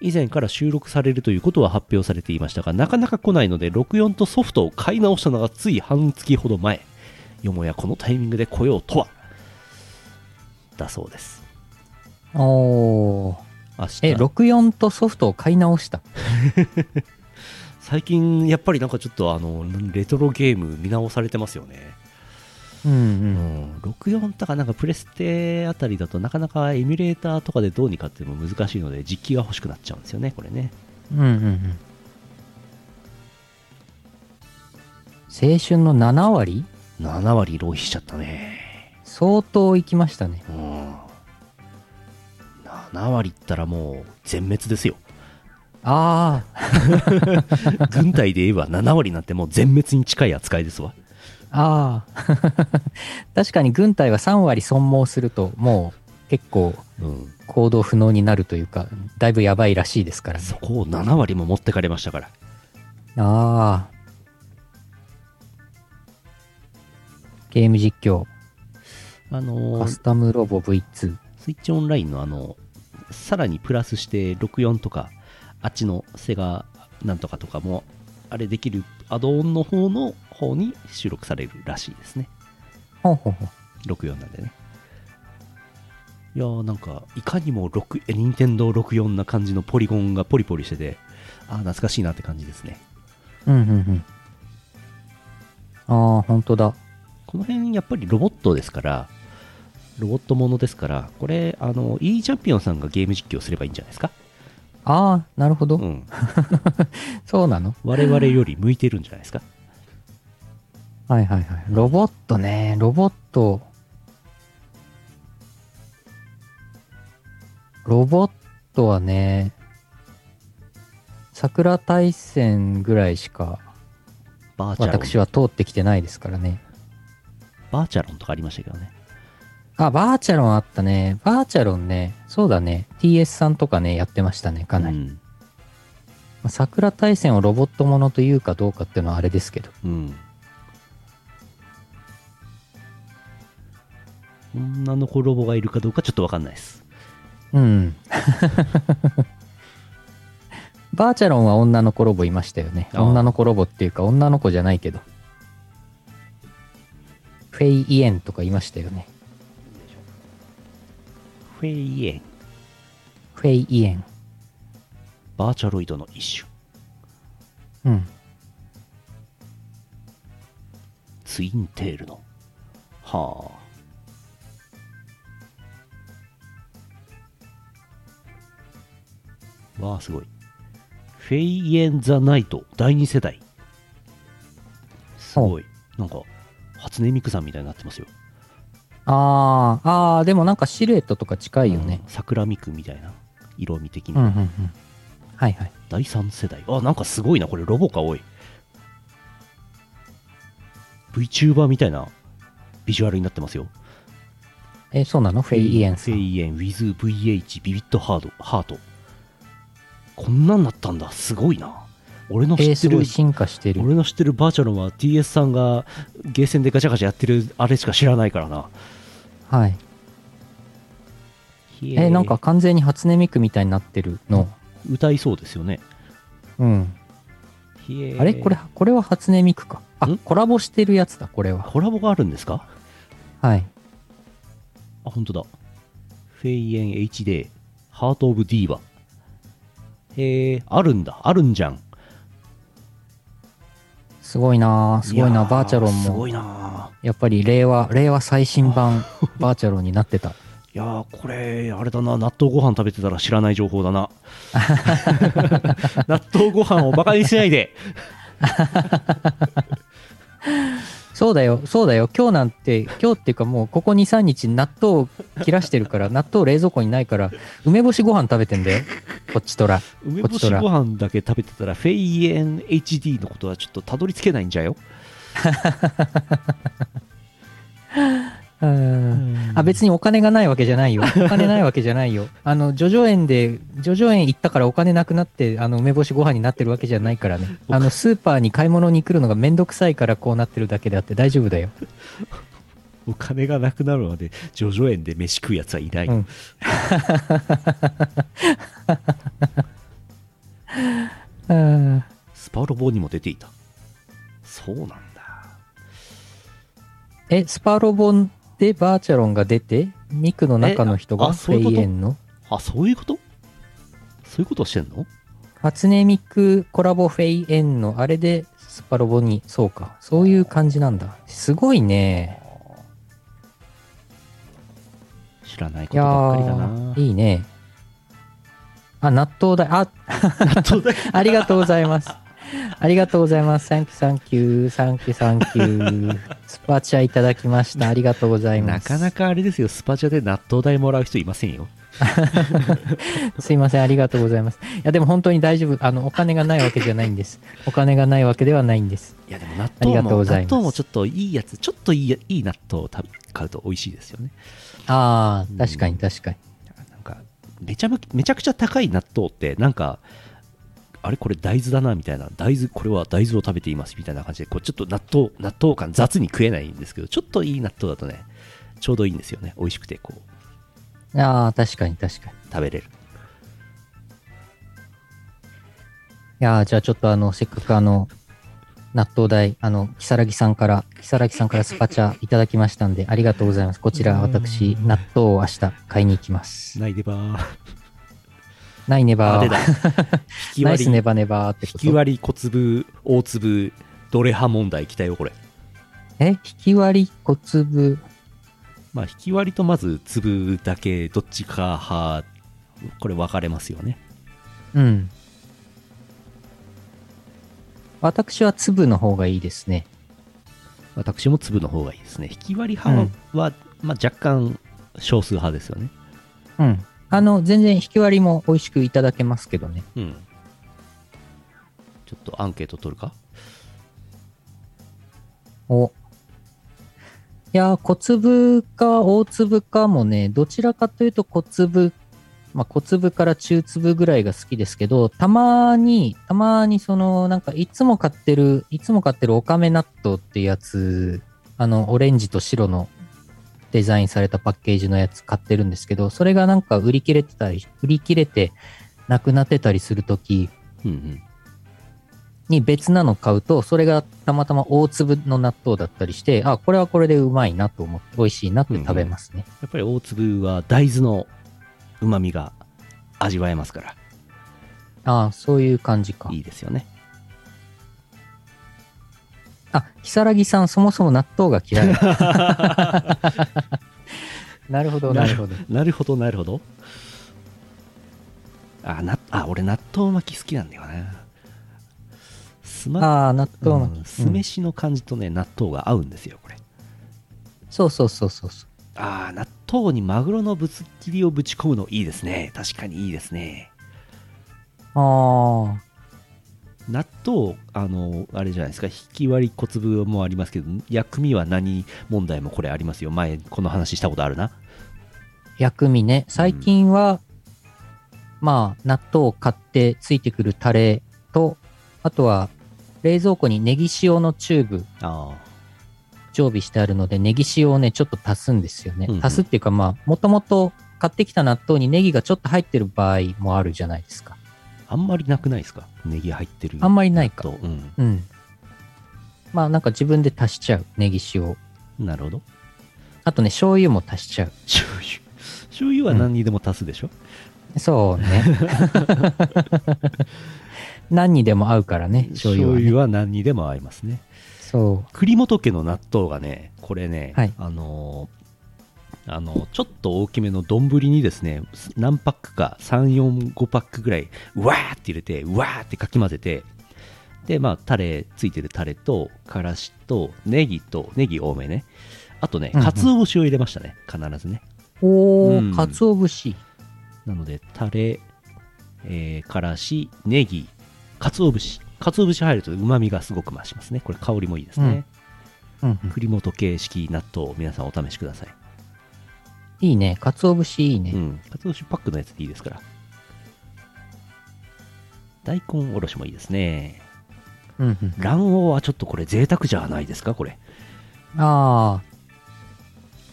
以前から収録されるということは発表されていましたがなかなか来ないので64とソフトを買い直したのがつい半月ほど前。よもやこのタイミングで来ようとは。だそうです。おー。明日。え、64とソフトを買い直した？最近やっぱりなんかちょっとあのレトロゲーム見直されてますよねうんう。うんん64とかなんかプレステあたりだとなかなかエミュレーターとかでどうにかっていうのも難しいので実機が欲しくなっちゃうんですよねこれねうんうんうん。青春の7割？7割浪費しちゃったね相当行きましたね。うん7割いったらもう全滅ですよあ 軍隊で言えば7割なんてもう全滅に近い扱いですわ。あ、ああ。確かに軍隊は3割損耗すると、もう結構うん。行動不能になるというか、だいぶやばいらしいですからね。そこを7割も持ってかれましたから。ああ。ゲーム実況、あのーカスタムロボ V2。スイッチオンラインのあの、さらにプラスして64とか、あっちのセガなんとかとかも、あれできるアドオンの方の方に収録されるらしいですね。ほうほうほう。64なんでね。いやーなんか、いかにも6え任天堂64な感じのポリゴンがポリポリしてて、あー懐かしいなって感じですね。うんうんうん。ああ、本当だ。この辺やっぱりロボットですから、ロボットものですから、これ、あの、E チャンピオンさんがゲーム実況すればいいんじゃないですか？ああ、なるほど。うん。そうなの？我々より向いてるんじゃないですか？はいはいはい。ロボットね、ロボット。ロボットはね、桜大戦ぐらいしかバーチャロン。私は通ってきてないですからね。バーチャロンとかありましたけどね。あ、バーチャロンあったね。バーチャロンね。そうだね。TS さんとかね、やってましたね、かなり。うん。まあ桜大戦をロボットものというかどうかっていうのはあれですけど。うん。女の子ロボがいるかどうかちょっとわかんないです。うん。バーチャロンは女の子ロボいましたよね。女の子ロボっていうか女の子じゃないけど。フェイ・イエンとかいましたよね。フェイエン、フェイ・イエン。バーチャロイドの一種。うん。ツインテールの。はあ。わあ、すごい。フェイエン・ザ・ナイト、第2世代。すごい。なんか、初音ミクさんみたいになってますよ。ああ、ああ、でもなんかシルエットとか近いよねうん。桜ミクみたいな色味的に。うんうんうん。はいはい。第3世代。あ、なんかすごいな。これロボか、おい。VTuber みたいなビジュアルになってますよ。え、そうなの？フェイ・イエン。フェイエン、with VH、ビビットハード、ハート。こんなんなったんだ。すごいな。俺の知えー、ってる、すごい進化してる。俺の知ってるバーチャロンは TS さんがゲーセンでガチャガチャやってるあれしか知らないからな。はい。ひえー、なんか完全に初音ミクみたいになってるの。歌いそうですよね。うん。あれ？これ、これは初音ミクか。あん、コラボしてるやつだ、これは。コラボがあるんですか？はい。あ、本当だ。フェイエン HD、ハート・オブ・ディーバ。へえ、あるんだ。あるんじゃん。すごいなーすごいな、バーチャロンも。すごいなやっぱり令和、令和最新版 バーチャロンになってた。いやー、これ、あれだな。納豆ご飯食べてたら知らない情報だな。納豆ご飯をバカにしないで。そうだよ、そうだよ。今日なんて、今日っていうかもうここ2、3日納豆を切らしてるから、納豆冷蔵庫にないから、梅干しご飯食べてんだよ。こっちとら。梅干しこっちとらご飯だけ食べてたら、フェイエン HD のことはちょっとたどり着けないんじゃよ。うんあ、別にお金がないわけじゃないよ。お金ないわけじゃないよ。あの、ジョジョ園で、ジョジョ園行ったからお金なくなって、あの、梅干しご飯になってるわけじゃないからね。あの、スーパーに買い物に来るのがめんどくさいからこうなってるだけであって大丈夫だよ。お金がなくなるまで、ジョジョ園で飯食うやつはいない。うんうん スパロボにも出ていた。そうなんだ。え、スパロボンでバーチャロンが出て、ミクの中の人えあがフそういうこと？ェイエンの？あ、そういうこと？そういうことしてんの？初音ミクコラボフェイエンのあれでスパロボに、そうか。そういう感じなんだ。すごいね。知らないこいやとばっかりだなー、。いいね。あ、納豆だ。あ、納豆だ ありがとうございます。ありがとうございます。サンキューサンキュー、サンキューサンキュー。スパチャいただきました。ありがとうございます。なかなかあれですよ、スパチャで納豆代もらう人いませんよ。すいません、ありがとうございます。いや、でも本当に大丈夫。あの、お金がないわけじゃないんです。お金がないわけではないんです。いやでも納豆も納豆もちょっといいやつちょっといいいい納豆を買うと美味しいですよねああ、確かに確かに。なんかめちゃめめちゃくちゃ高い納豆ってなんかあれこれ大豆だなみたいな大豆これは大豆を食べていますみたいな感じでこうちょっと納豆納豆感雑に食えないんですけどちょっといい納豆だとねちょうどいいんですよね美味しくてこうああ、確かに確かに。い食べれるやーじゃあちょっとあの、せっかくあの、納豆代、あの、木更木さんから、木更木さんからスパチャいただきましたんで、ありがとうございます。こちら、私、納豆を明日買いに行きます。ないでばーないねばあれだー。引きナイネバネバーって引ことき割り小粒大粒どれ派問題来たよこれえ？引き割り小粒？まあ引き割りとまず粒だけどっちか派これ分かれますよねうん。私は粒の方がいいですね。私も粒の方がいいですね引き割り派は、まあ、若干少数派ですよねうん。あの、全然引き割りも美味しくいただけますけどね。うんちょっとアンケート取るか？お。いやー、小粒か大粒かもね、どちらかというと小粒、まあ小粒から中粒ぐらいが好きですけど、たまに、たまにその、なんかいつも買ってる、いつも買ってるオカメ納豆ってやつ、あの、オレンジと白のデザインされたパッケージのやつ買ってるんですけど、それがなんか売り切れてたり、売り切れてなくなってたりするとき、うんうんに別なの買うと、それがたまたま大粒の納豆だったりして、あ、これはこれでうまいなと思って、美味しいなって食べますね。やっぱり大粒は大豆のうまみが味わえますからああ、そういう感じか。いいですよねあ、木更木さん、そもそも納豆が嫌い。なるほど、なるほど。なるほどなるほどあなあ俺納豆巻き好きなんだよなすまああ、納豆うん巻き。酢飯の感じとね、納豆が合うんですよこれそうそうそうそうそう。ああ納豆にマグロのぶつ切りをぶち込むのいいですね確かにいいですねああ、納豆あのあれじゃないですか引き割り小粒もありますけど薬味は何問題もこれありますよ前この話したことあるな薬味ね。最近は、まあ、納豆を買ってついてくるタレと、あとは、冷蔵庫にネギ塩のチューブあ常備してあるので、ネギ塩をね、ちょっと足すんですよね。うんうん足すっていうか、まあ、もともと買ってきた納豆にネギがちょっと入ってる場合もあるじゃないですか。あんまりなくないですか？ネギ入ってるあんまりないか。うん。うん。まあ、なんか自分で足しちゃう、ネギ塩。を。なるほど。あとね、醤油も足しちゃう。醤油。醤油は何にでも足すでしょ、そうね。何にでも合うからね、醤油は、ね。は何にでも合いますね。そ栗本家の納豆がねこれね、はい。あのーあのちょっと大きめの丼にですね何パックか345パックぐらいうわーって入れてうわーってかき混ぜてでまあタレついてるタレとからしとネギとネギ多めね。あとねうんうん。鰹節を入れましたね必ずね。う。おー、うん。鰹節。なのでタレ、えーからしネギ鰹節。鰹節入るとうまみがすごく増しますね。これ香りもいいですね、うん。うん、栗本形式納豆皆さんお試しくださいいいね。鰹節いいね。うん。かつお節パックのやつでいいですから。大根おろしもいいですね。うんうん、卵黄はちょっとこれ贅沢じゃないですか、これ。ああ。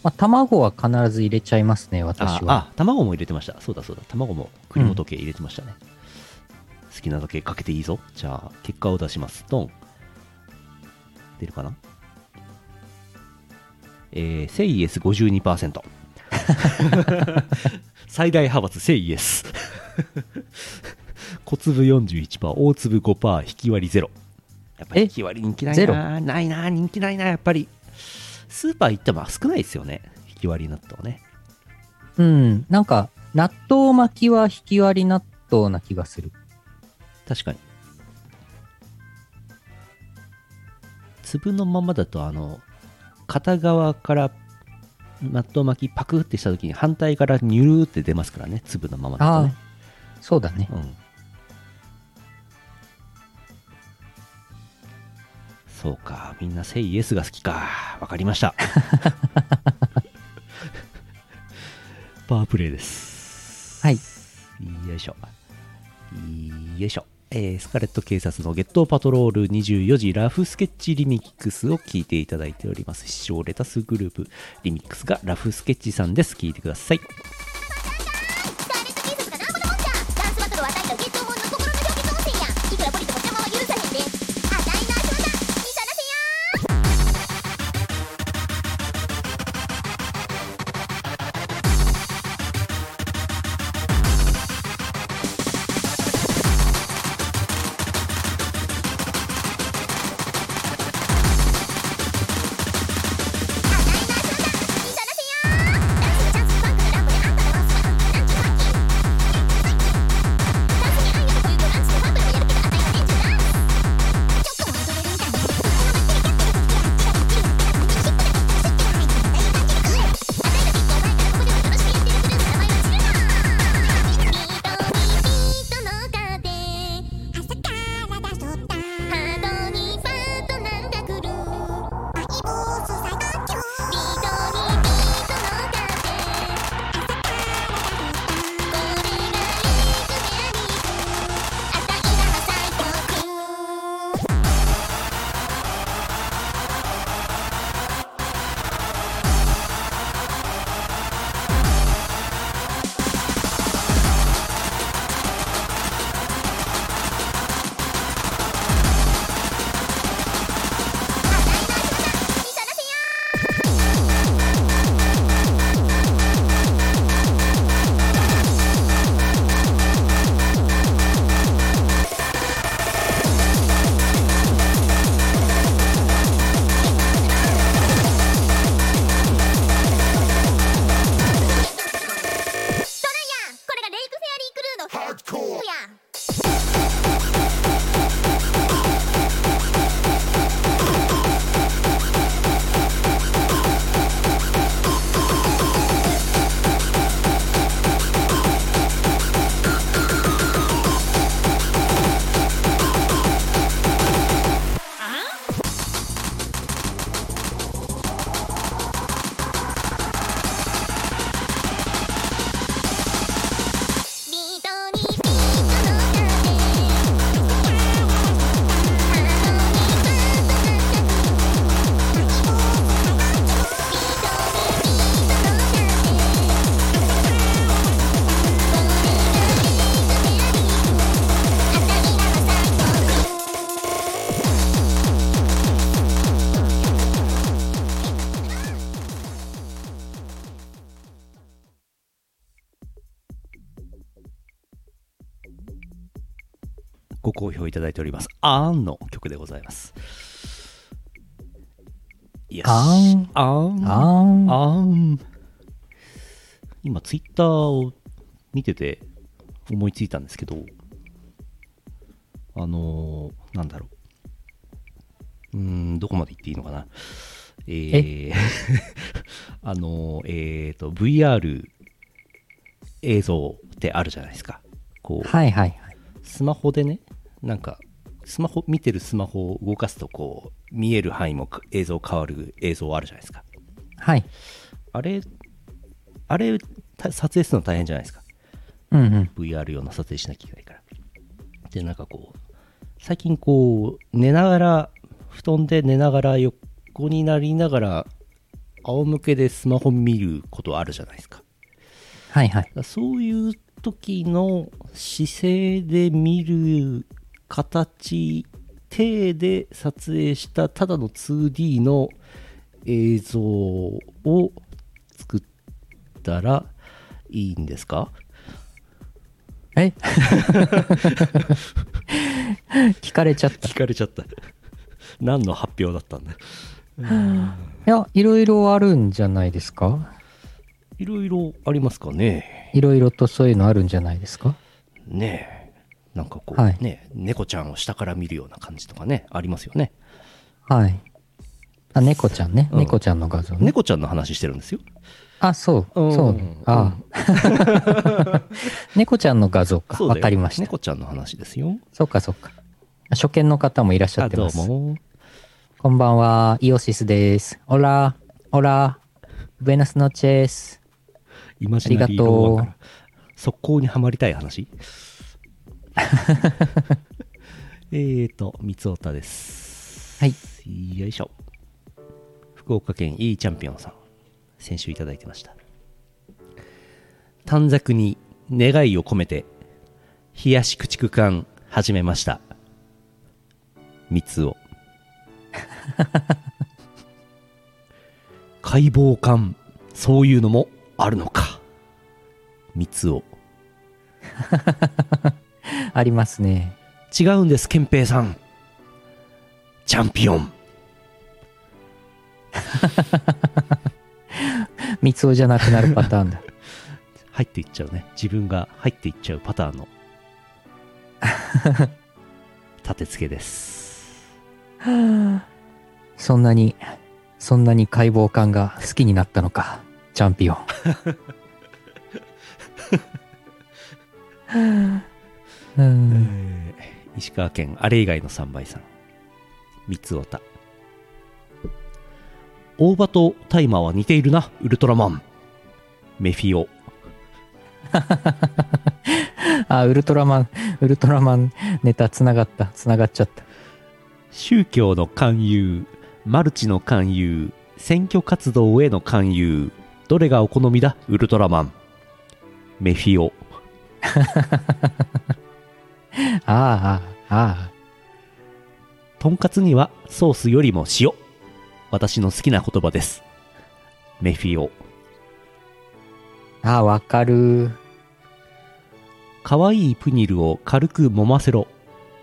まあ、卵は必ず入れちゃいますね、私あは。あ、卵も入れてました。そうだそうだ。卵も栗本系入れてましたね。好きなだけかけていいぞ。じゃあ、結果を出します。ドン。出るかな？えー、セイエス52%。最大派閥セイエス。小粒41%、大粒5%、引き割り0。やっぱりえ？引き割り人気ないな。ないな、人気ないな、やっぱり。スーパー行っても少ないですよね。引き割り納豆ね。うん。なんか、納豆巻きは引き割り納豆な気がする。確かに粒のままだとあの片側からマット巻きパクってした時に反対からニュルーって出ますからね。粒のままだとね、そうだね。うん、そうか。みんな「セイイエス」が好きか。わかりました。パワープレイです。はい。よいしょ。よいしょえースカレット警察のゲットパトロール24時ラフスケッチリミックスを聞いていただいております。視聴レタスグループリミックスがラフスケッチさんです。聞いてください。だいております。あーんの曲でございます。よしあーんあーん。あーん。あーん。今、ツイッターを見てて思いついたんですけど、あのーなんだろう。うーん、どこまで行っていいのかな。えー、あのー、えっ、と、VR 映像ってあるじゃないですか。こう、はいはいはい。スマホでね、なんか、スマホ、見てるスマホを動かすと、こう、見える範囲もか映像変わる映像あるじゃないですか。はい。あれ、あれ、た撮影するの大変じゃないですか。うんうん。VR 用の撮影しなきゃいけないから。で、なんかこう、最近こう、寝ながら、布団で寝ながら横になりながら、仰向けでスマホ見ることあるじゃないですか。はいはい。そういう時の姿勢で見る形手で撮影したただの 2D の映像を作ったらいいんですか？え？聞かれちゃった。い聞かれちゃった。何の発表だったんだ？や、いろいろあるんじゃないですか？いろいろありますかね？いろいろとそういうのあるんじゃないですか？ねえなんかこう、はいね猫ちゃんを下から見るような感じとかねありますよねはい。あ、猫ちゃんね。うん猫ちゃんの画像ね。猫ちゃんの話してるんですよ。あ、そう。うんそう。ああ。猫ちゃんの画像か。わかりました。猫ちゃんの話ですよ。そうか、そうか。初見の方もいらっしゃってます。も。こんばんは、イオシスです。オラ、オラ、ブエナスノチェス。イマジナリーローワンから速攻にはまりたい話 えーと、三つおたです。はい。よいしょ。福岡県 E チャンピオンさん。先週いただいてました。短冊に願いを込めて、冷やし駆逐艦始めました。三つお。解剖艦、そういうのもあるのか。三つお。ありますね。違うんです、憲兵さん。チャンピオン。三つおじゃなくなるパターンだ。入っていっちゃうね。自分が入っていっちゃうパターンの。立て付けです。そんなに、そんなに解剖感が好きになったのか。チャンピオン。うん。石川県あれ以外の3倍さん。三つおた。大葉とタイマーは似ているな、ウルトラマン。メフィオ。あ、ウルトラマン、ウルトラマンネタ繋がった。繋がっちゃった。宗教の勧誘、マルチの勧誘、選挙活動への勧誘、どれがお好みだ、ウルトラマン。メフィオ。ああ、ああ、あとんかつにはソースよりも塩。私の好きな言葉です。メフィオ。あ、ああ、わかる。かわいいプニルを軽く揉ませろ。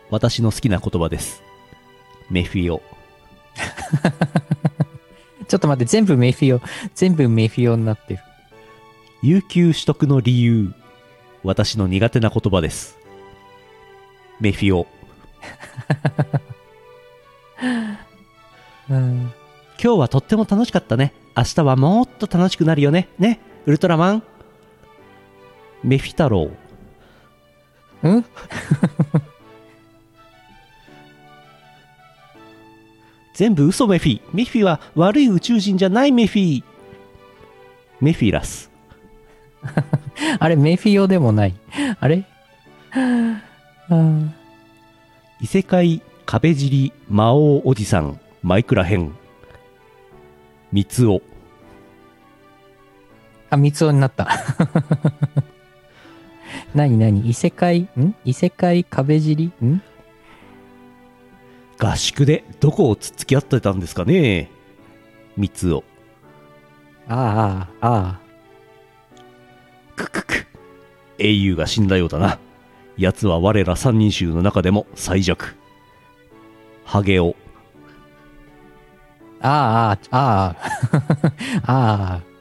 私の好きな言葉です。メフィオ。ちょっと待って、全部メフィオ、全部メフィオになってる。有給取得の理由。私の苦手な言葉です。メフィオ。うん。今日はとっても楽しかったね。明日はもっと楽しくなるよね。ね、ウルトラマン。メフィ太郎。うん？全部嘘メフィ。メフィは悪い宇宙人じゃないメフィ。メフィラス。あれ、メフィオでもない。あれ？うん。異世界壁尻魔王おじさんマイクラ編。三つお。あ、三つおになった。なになに異世界、ん？異世界壁尻？ん？合宿でどこをつっつき合ってたんですかね？三つお。ああ、ああ。くくく。英雄が死んだようだな。奴は我ら三人衆の中でも最弱。ハゲオ。ああ、ああ、ああ。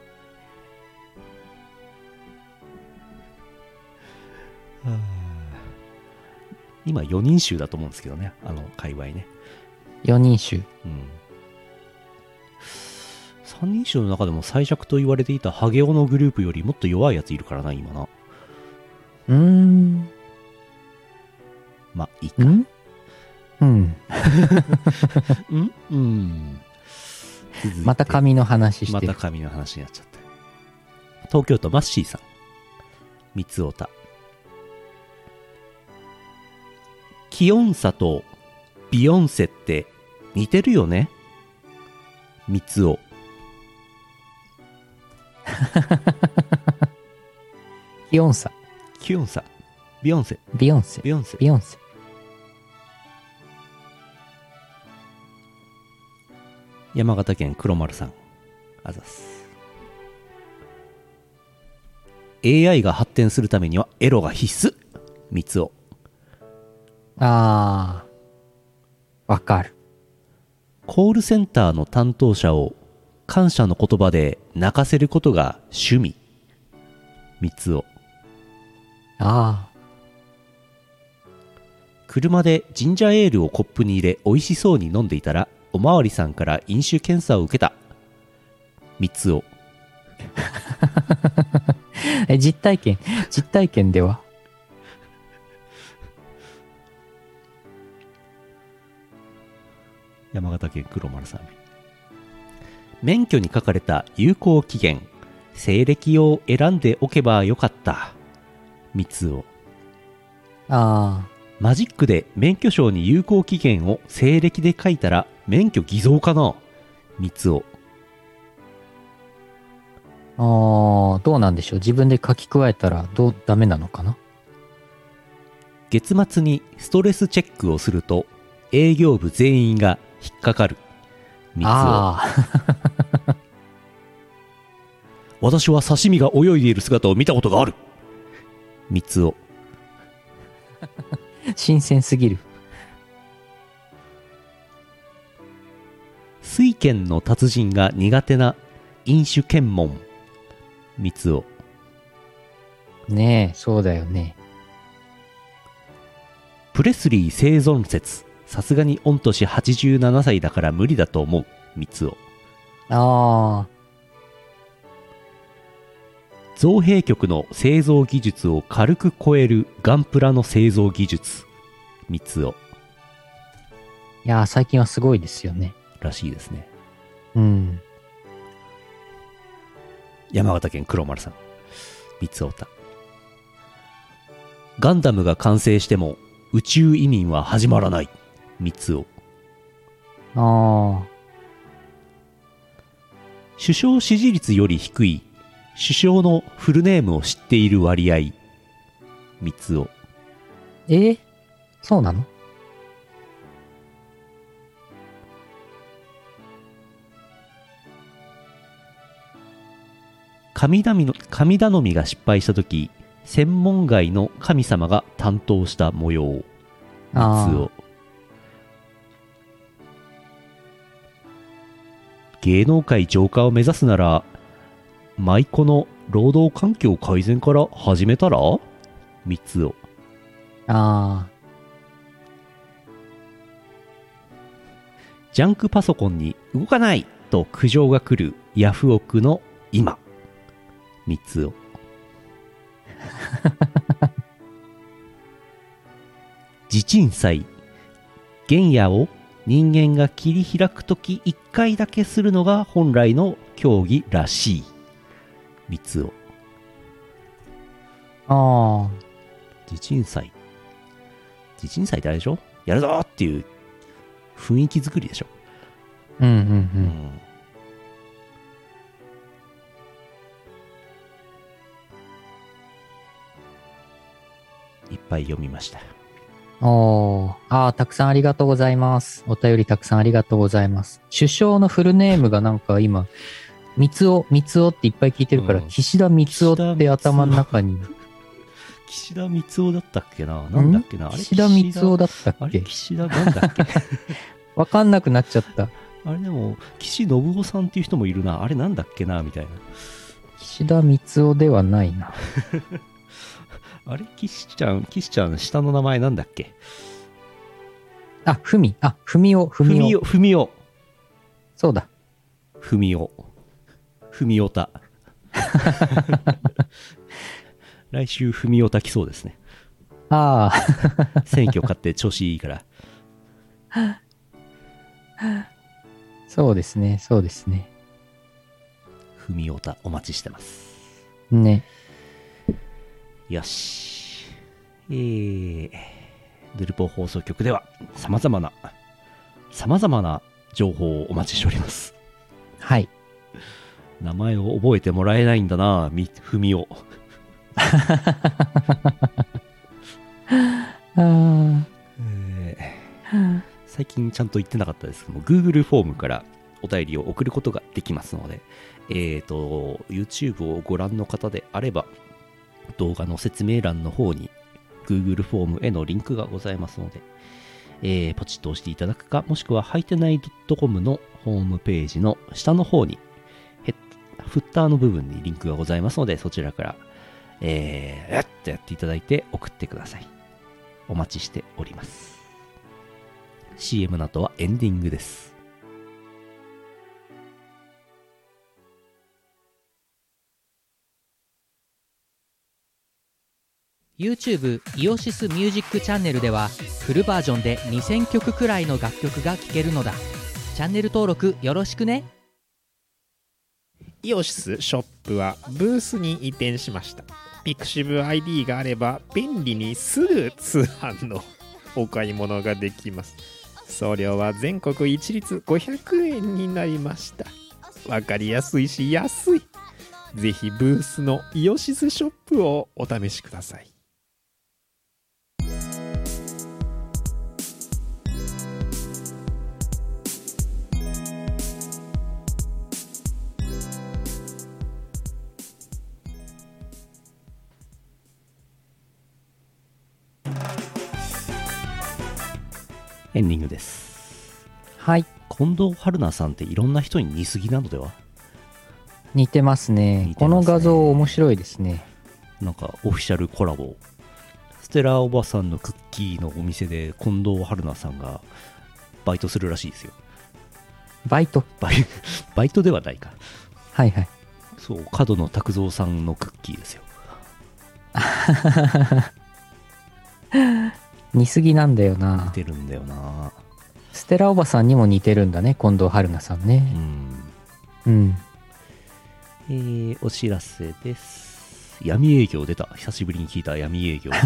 今4人衆だと思うんですけどね。あの、界隈ね。四人衆。うん。三人衆の中でも最弱と言われていたハゲオのグループよりもっと弱いやついるからな、今な。うーん。まあ、いいか。ん？うん。うん？また髪の話しまてる。た髪の話になっちゃった。東京都マッシーさん。三つおた。気温差とビヨンセって似てるよね？三つお。ビヨンサ、気温差。ビヨンセ。ビヨンセ、ビヨンセ。ビヨンセ。山形県黒丸さん。あざっす。AI が発展するためにはエロが必須？三つお。ああ。わかる。コールセンターの担当者を感謝の言葉で泣かせることが趣味。三つを。あ車でジンジャーエールをコップに入れ美味しそうに飲んでいたらおまわりさんから飲酒検査を受けた。三つを。え、実体験、実体験では？山形県黒丸さん。免許に書かれた有効期限、西暦を選んでおけばよかった。三つを。あマジックで免許証に有効期限を西暦で書いたら免許偽造かな？三つを。あ、ああ、どうなんでしょう。自分で書き加えたら、どう、ダメなのかな？月末にストレスチェックをすると営業部全員が引っかかる。三つを。私は刺身が泳いでいる姿を見たことがある。三つを。新鮮すぎる。水拳の達人が苦手な飲酒検問。三つを。ねえ、そうだよね。プレスリー生存説。さすがに御年87歳だから無理だと思う。三つを。あ造幣局の製造技術を軽く超えるガンプラの製造技術。三つを。あ、いやー、最近はすごいですよね。らしいですね。うん。山形県黒丸さん。三つおた。ガンダムが完成しても宇宙移民は始まらない。三つを。あ首相支持率より低い首相のフルネームを知っている割合。三つを。あ、え？ーそうなの？神頼みの神頼みが失敗した時専門外の神様が担当した模様。あ三つを。芸能界浄化を目指すなら、舞妓の労働環境改善から始めたら？三つを。あ、あジャンクパソコンに動かないと苦情が来るヤフオクの今。三つを。地鎮祭。原野を人間が切り開くとき一回だけするのが本来の競技らしい。三つを。あ、あ地鎮祭。地鎮祭ってあれでしょ？やるぞーっていう雰囲気作りでしょ？あ、うんうんう。うんんいっぱい読みました。おーああ、たくさんありがとうございます。お便りたくさんありがとうございます。首相のフルネームがなんか今、三つお、三つおっていっぱい聞いてるから、うん岸田三つおって頭の中に。岸田光夫だったっけな？なんだっけな？あれ岸田三つおだったあれっけ？岸田なんだっけ？わかんなくなっちゃった。あれでも、岸信夫さんっていう人もいるな。あれなんだっけな？みたいな。岸田三つおではないな。あれ岸ちゃん、岸ちゃん、下の名前なんだっけ？あ、ふみ。あ、ふみお、ふみお。ふみお、ふみお。そうだ。ふみお。ふみおた。来週、ふみおた来そうですね。ああ、選挙勝って調子いいから。そうですね、そうですね。ふみおた、お待ちしてます。ね。よし。えー、ドゥルポ放送局では、様々な、様々な情報をお待ちしております。はい。名前を覚えてもらえないんだな、み、ふみお。ああ、えー最近ちゃんと言ってなかったですけども、Google フォームからお便りを送ることができますので、えっ、と、YouTube をご覧の方であれば、動画の説明欄の方に Google フォームへのリンクがございますので、えーポチッと押していただくか、もしくは、はいてない .com のホームページの下の方に、フッターの部分にリンクがございますので、そちらから、えー、やっとやっていただいて送ってください。お待ちしております。CM の後はエンディングです。YouTube イオシスミュージックチャンネルではフルバージョンで2000曲くらいの楽曲が聴けるのだチャンネル登録よろしくねイオシスショップはブースに移転しました。ピクシブ ID があれば便利にすぐ通販のお買い物ができます。送料は全国一律500円になりました。わかりやすいし安い。ぜひブースのイオシスショップをお試しください。エンディングです。はい。近藤春菜さんっていろんな人に似すぎなのでは？似てますね。ねこの画像面白いですね。なんかオフィシャルコラボ。ステラおばさんのクッキーのお店で近藤春菜さんがバイトするらしいですよ。バイト？バイ バイトではないか。はいはい。そう、角野拓三さんのクッキーですよ。似すぎなんだよ似な。てるんだよな。ステラおばさんにも似てるんだね、近藤春菜さんうね。ん。うん。えー、お知らせです。闇営業出た。久しぶりに聞いた闇営業。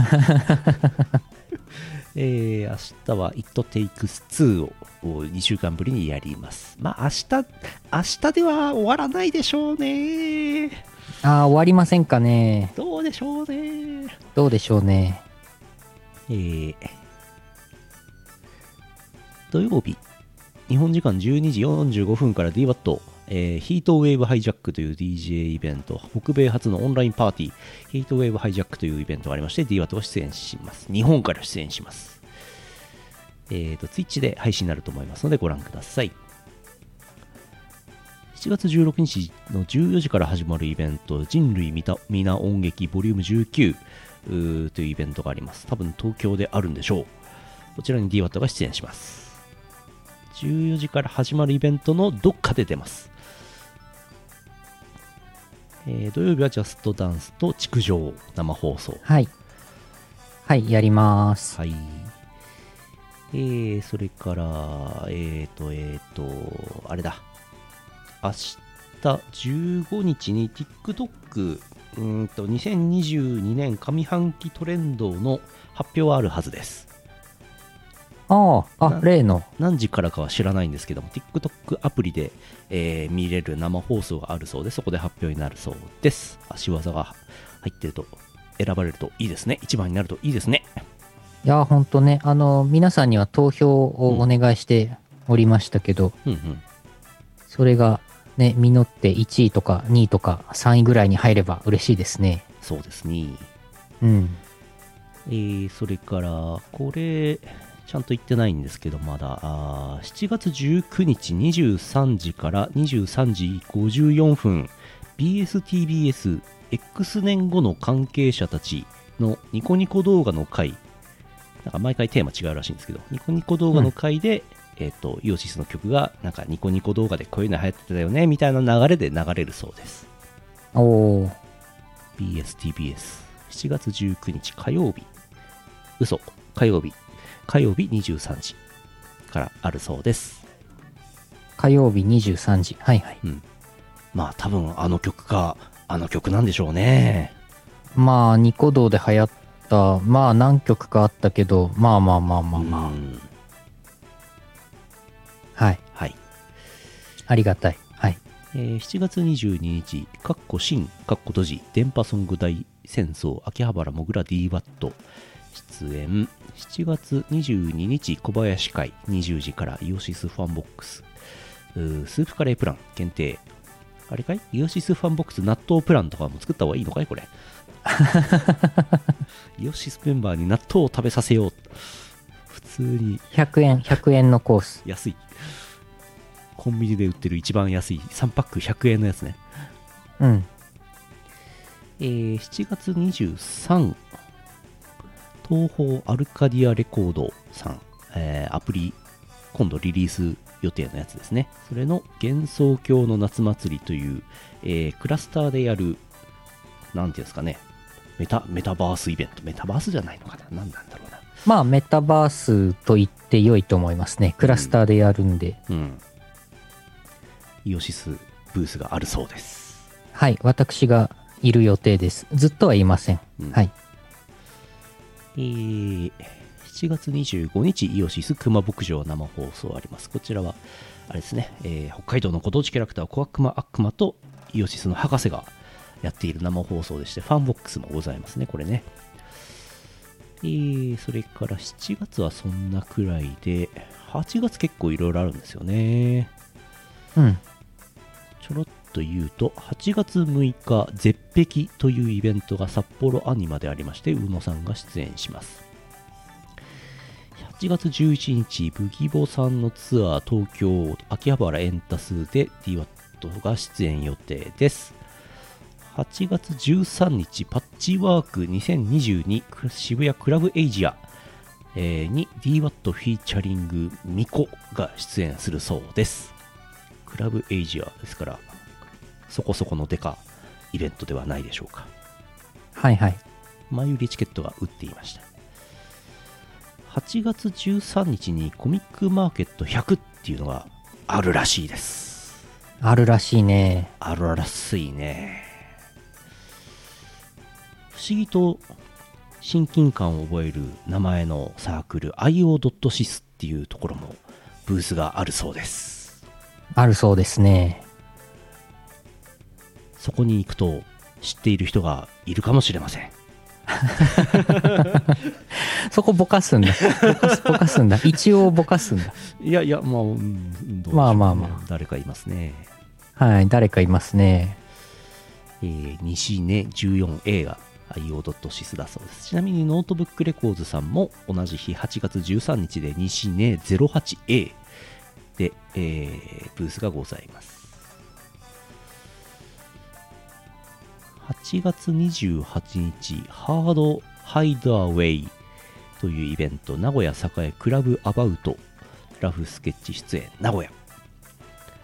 えー、明日は It Takes Two を2週間ぶりにやります。まあ明日、明日では終わらないでしょうね。ああ、終わりませんかね。どうでしょうね。どうでしょうね。えー、土曜日、日本時間12時45分から DWAT、えーヒートウェーブハイジャックという DJ イベント、北米初のオンラインパーティー、ヒートウェーブハイジャックというイベントがありまして DWAT が出演します。日本から出演します。えーと、Twitch で配信になると思いますのでご覧ください。7月16日の14時から始まるイベント、人類みた皆音劇ボリューム19というイベントがあります。多分東京であるんでしょう。こちらに DWAT が出演します。14時から始まるイベントのどっかで出ます。えー土曜日はジャストダンスと築城生放送。はい。はい、やります。はい。えー、それから、えーと、えーと、あれだ。明日15日に TikTok、うーんと、2022年上半期トレンドの発表はあるはずです。ああ、例の。何時からかは知らないんですけども、TikTok アプリで、えー見れる生放送があるそうで、そこで発表になるそうです。足技が入ってると、選ばれるといいですね。一番になるといいですね。いや、ほんとね、あの、皆さんには投票をお願いしておりましたけど、うんうん。それがね、実って1位とか2位とか3位ぐらいに入れば嬉しいですね。そうですね。うん。えーそれから、これ、ちゃんと言ってないんですけど、まだ、あー7月19日23時から23時54分、BSTBS X 年後の関係者たちのニコニコ動画の回、なんか毎回テーマ違うらしいんですけど、ニコニコ動画の回で、えっ、と、イオシスの曲が、なんかニコニコ動画でこういうの流行ってたよね、みたいな流れで流れるそうです。おー。BSTBS、7月19日火曜日、嘘、火曜日、火曜日23時からあるそうです。火曜日23時。はいはい。まあ多分あの曲か、あの曲なんでしょうね。まあ、ニコ動で流行った、まあ何曲かあったけど、まあまあまあまあまあ。うんはい。はい。ありがたい。はい。えー7月22日、かっこ新、かっこ閉じ、電波ソング大戦争、秋葉原 MOGRA DWAT、出演、7月22日、小林会、20時からイオシスファンボックス、スープカレープラン、限定。あれかい？イオシスファンボックス納豆プランとかも作った方がいいのかい？これ。イオシスメンバーに納豆を食べさせよう。普通に100円、100円のコース。安い。コンビニで売ってる一番安い3パック100円のやつね。うん。えー7月23、東宝アルカディアレコードさん、えーアプリ、今度リリース予定のやつですね。それの幻想郷の夏祭りという、えークラスターでやる、なんていうんですかね、メタメタバースイベントメタバースじゃないのかな？何なんだろうなまあ、メタバースと言って良いと思いますね。クラスターでやるんで。うんイオシスブースがあるそうです、はい、私がいる予定です。ずっとはいません。うんはい。えー7月25日イオシス熊牧場生放送ありますこちらはあれですね、えー北海道のご当地キャラクターコアクマアックマとイオシスの博士がやっている生放送でしてファンボックスもございますねこれねえーそれから7月はそんなくらいで8月結構いろいろあるんですよねうん。ちょろっと言うと、8月6日、絶壁というイベントが札幌アニマでありまして、宇野さんが出演します。8月11日、ブギボさんのツアー東京秋葉原エンタスで DWAT が出演予定です。8月13日、パッチワーク2022渋谷クラブエイジア、に DWAT フィーチャリングミコが出演するそうです。クラブエイジアですから、そこそこのデカイベントではないでしょうか。はいはい。前売りチケットが売っていました。8月13日にコミックマーケット100っていうのがあるらしいです。あるらしいね。あるらしいね。不思議と親近感を覚える名前のサークル IO.sys っていうところもブースがあるそうです。あるそうですね。そこに行くと知っている人がいるかもしれません。そこぼかすんだ。ぼかす、ぼかすんだ。一応ぼかすんだ。いやいや、まあ、うん、うまあまあまあ誰かいますね。はい。誰かいますね。えー、西ね 14A が IO.sys だそうです。ちなみにノートブックレコーズさんも同じ日8月13日で西根 08A で、えーブースがございます。8月28日、ハードハイダーウェイというイベント、名古屋栄クラブアバウトラフスケッチ出演、名古屋。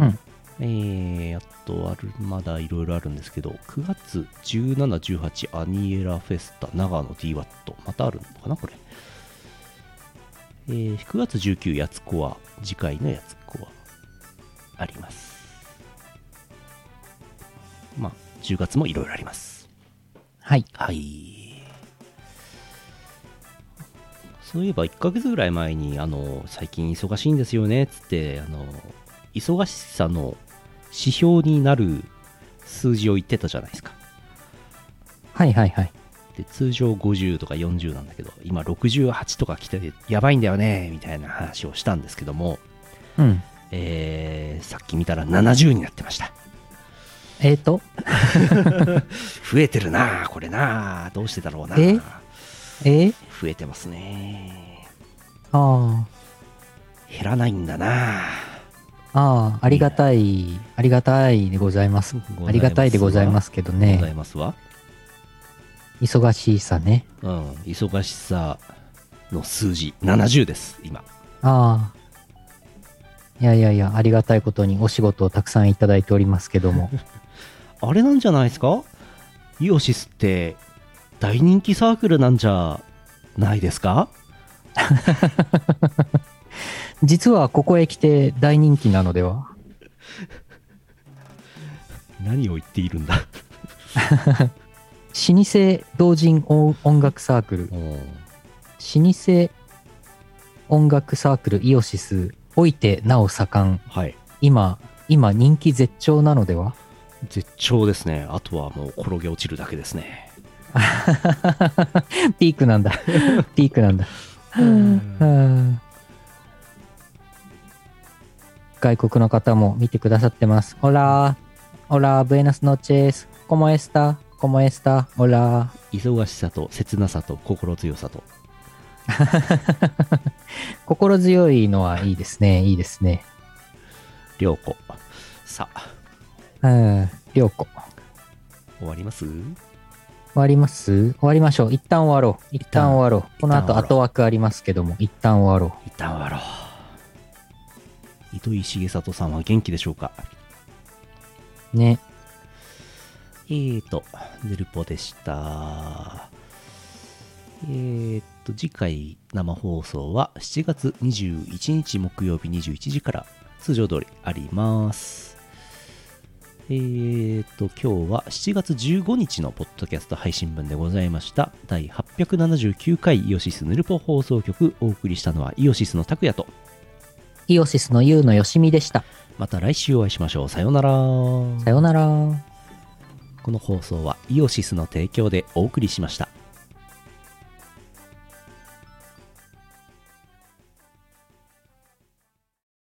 うん。えー、あとある、まだいろいろあるんですけど、9月17、18アニエラフェスタ長野 DWAT、またあるのかな、これ。えー、9月19、やつこは、次回のやつあります。まあ、10月もいろいろあります。はい。はい。そういえば1ヶ月ぐらい前に、あの、最近忙しいんですよね、つって、あの、忙しさの指標になる数字を言ってたじゃないですか。はいはいはい。で、通常50とか40なんだけど、今68とか来て、やばいんだよね、みたいな話をしたんですけども、うん。えー、さっき見たら70になってました。えーと、増えてるなあこれなあどうしてだろうなえ？え？ー、増えてますねあ減らないんだなあ、ああ、ありがたい、ありがたいでございます。ありがたいでございますけどございね。ますわ。忙しさね。うん。忙しさの数字、70です、今。ああ。いやいやいや、ありがたいことにお仕事をたくさんいただいておりますけども。あれなんじゃないですか？イオシスって大人気サークルなんじゃないですか？実はここへ来て大人気なのでは？何を言っているんだ？老舗同人音音楽サークル、うん老舗音楽サークルイオシス、おいてなお盛ん、はい。今、今人気絶頂なのでは？絶頂ですね。あとはもう転げ落ちるだけですね。ピークなんだ。ピークなんだ。うん外国の方も見てくださってます。オラー、オラー、ブエナスノチェス、コモエスタ、コモエスタ、オラー。忙しさと切なさと心強さと。心強いのはいいですね、いいですね。良子。さあ、うん、りょうこ。終わります？終わります？終わりましょう。一旦終わろう。一旦終わろう。この後後枠ありますけども、一旦終わろ一旦終わろう。糸井重里さんは元気でしょうか？う。ね。えーと、ヌルポでした。えーと、次回生放送は7月21日木曜日21時から通常通りあります。えーと、今日は7月15日のポッドキャスト配信分でございました。第879回イオシスヌルポ放送局お送りしたのはイオシスの拓也と、イオシスのユウのよしみでした。また来週お会いしましょう。さようなら。さようなら。この放送はイオシスの提供でお送りしました。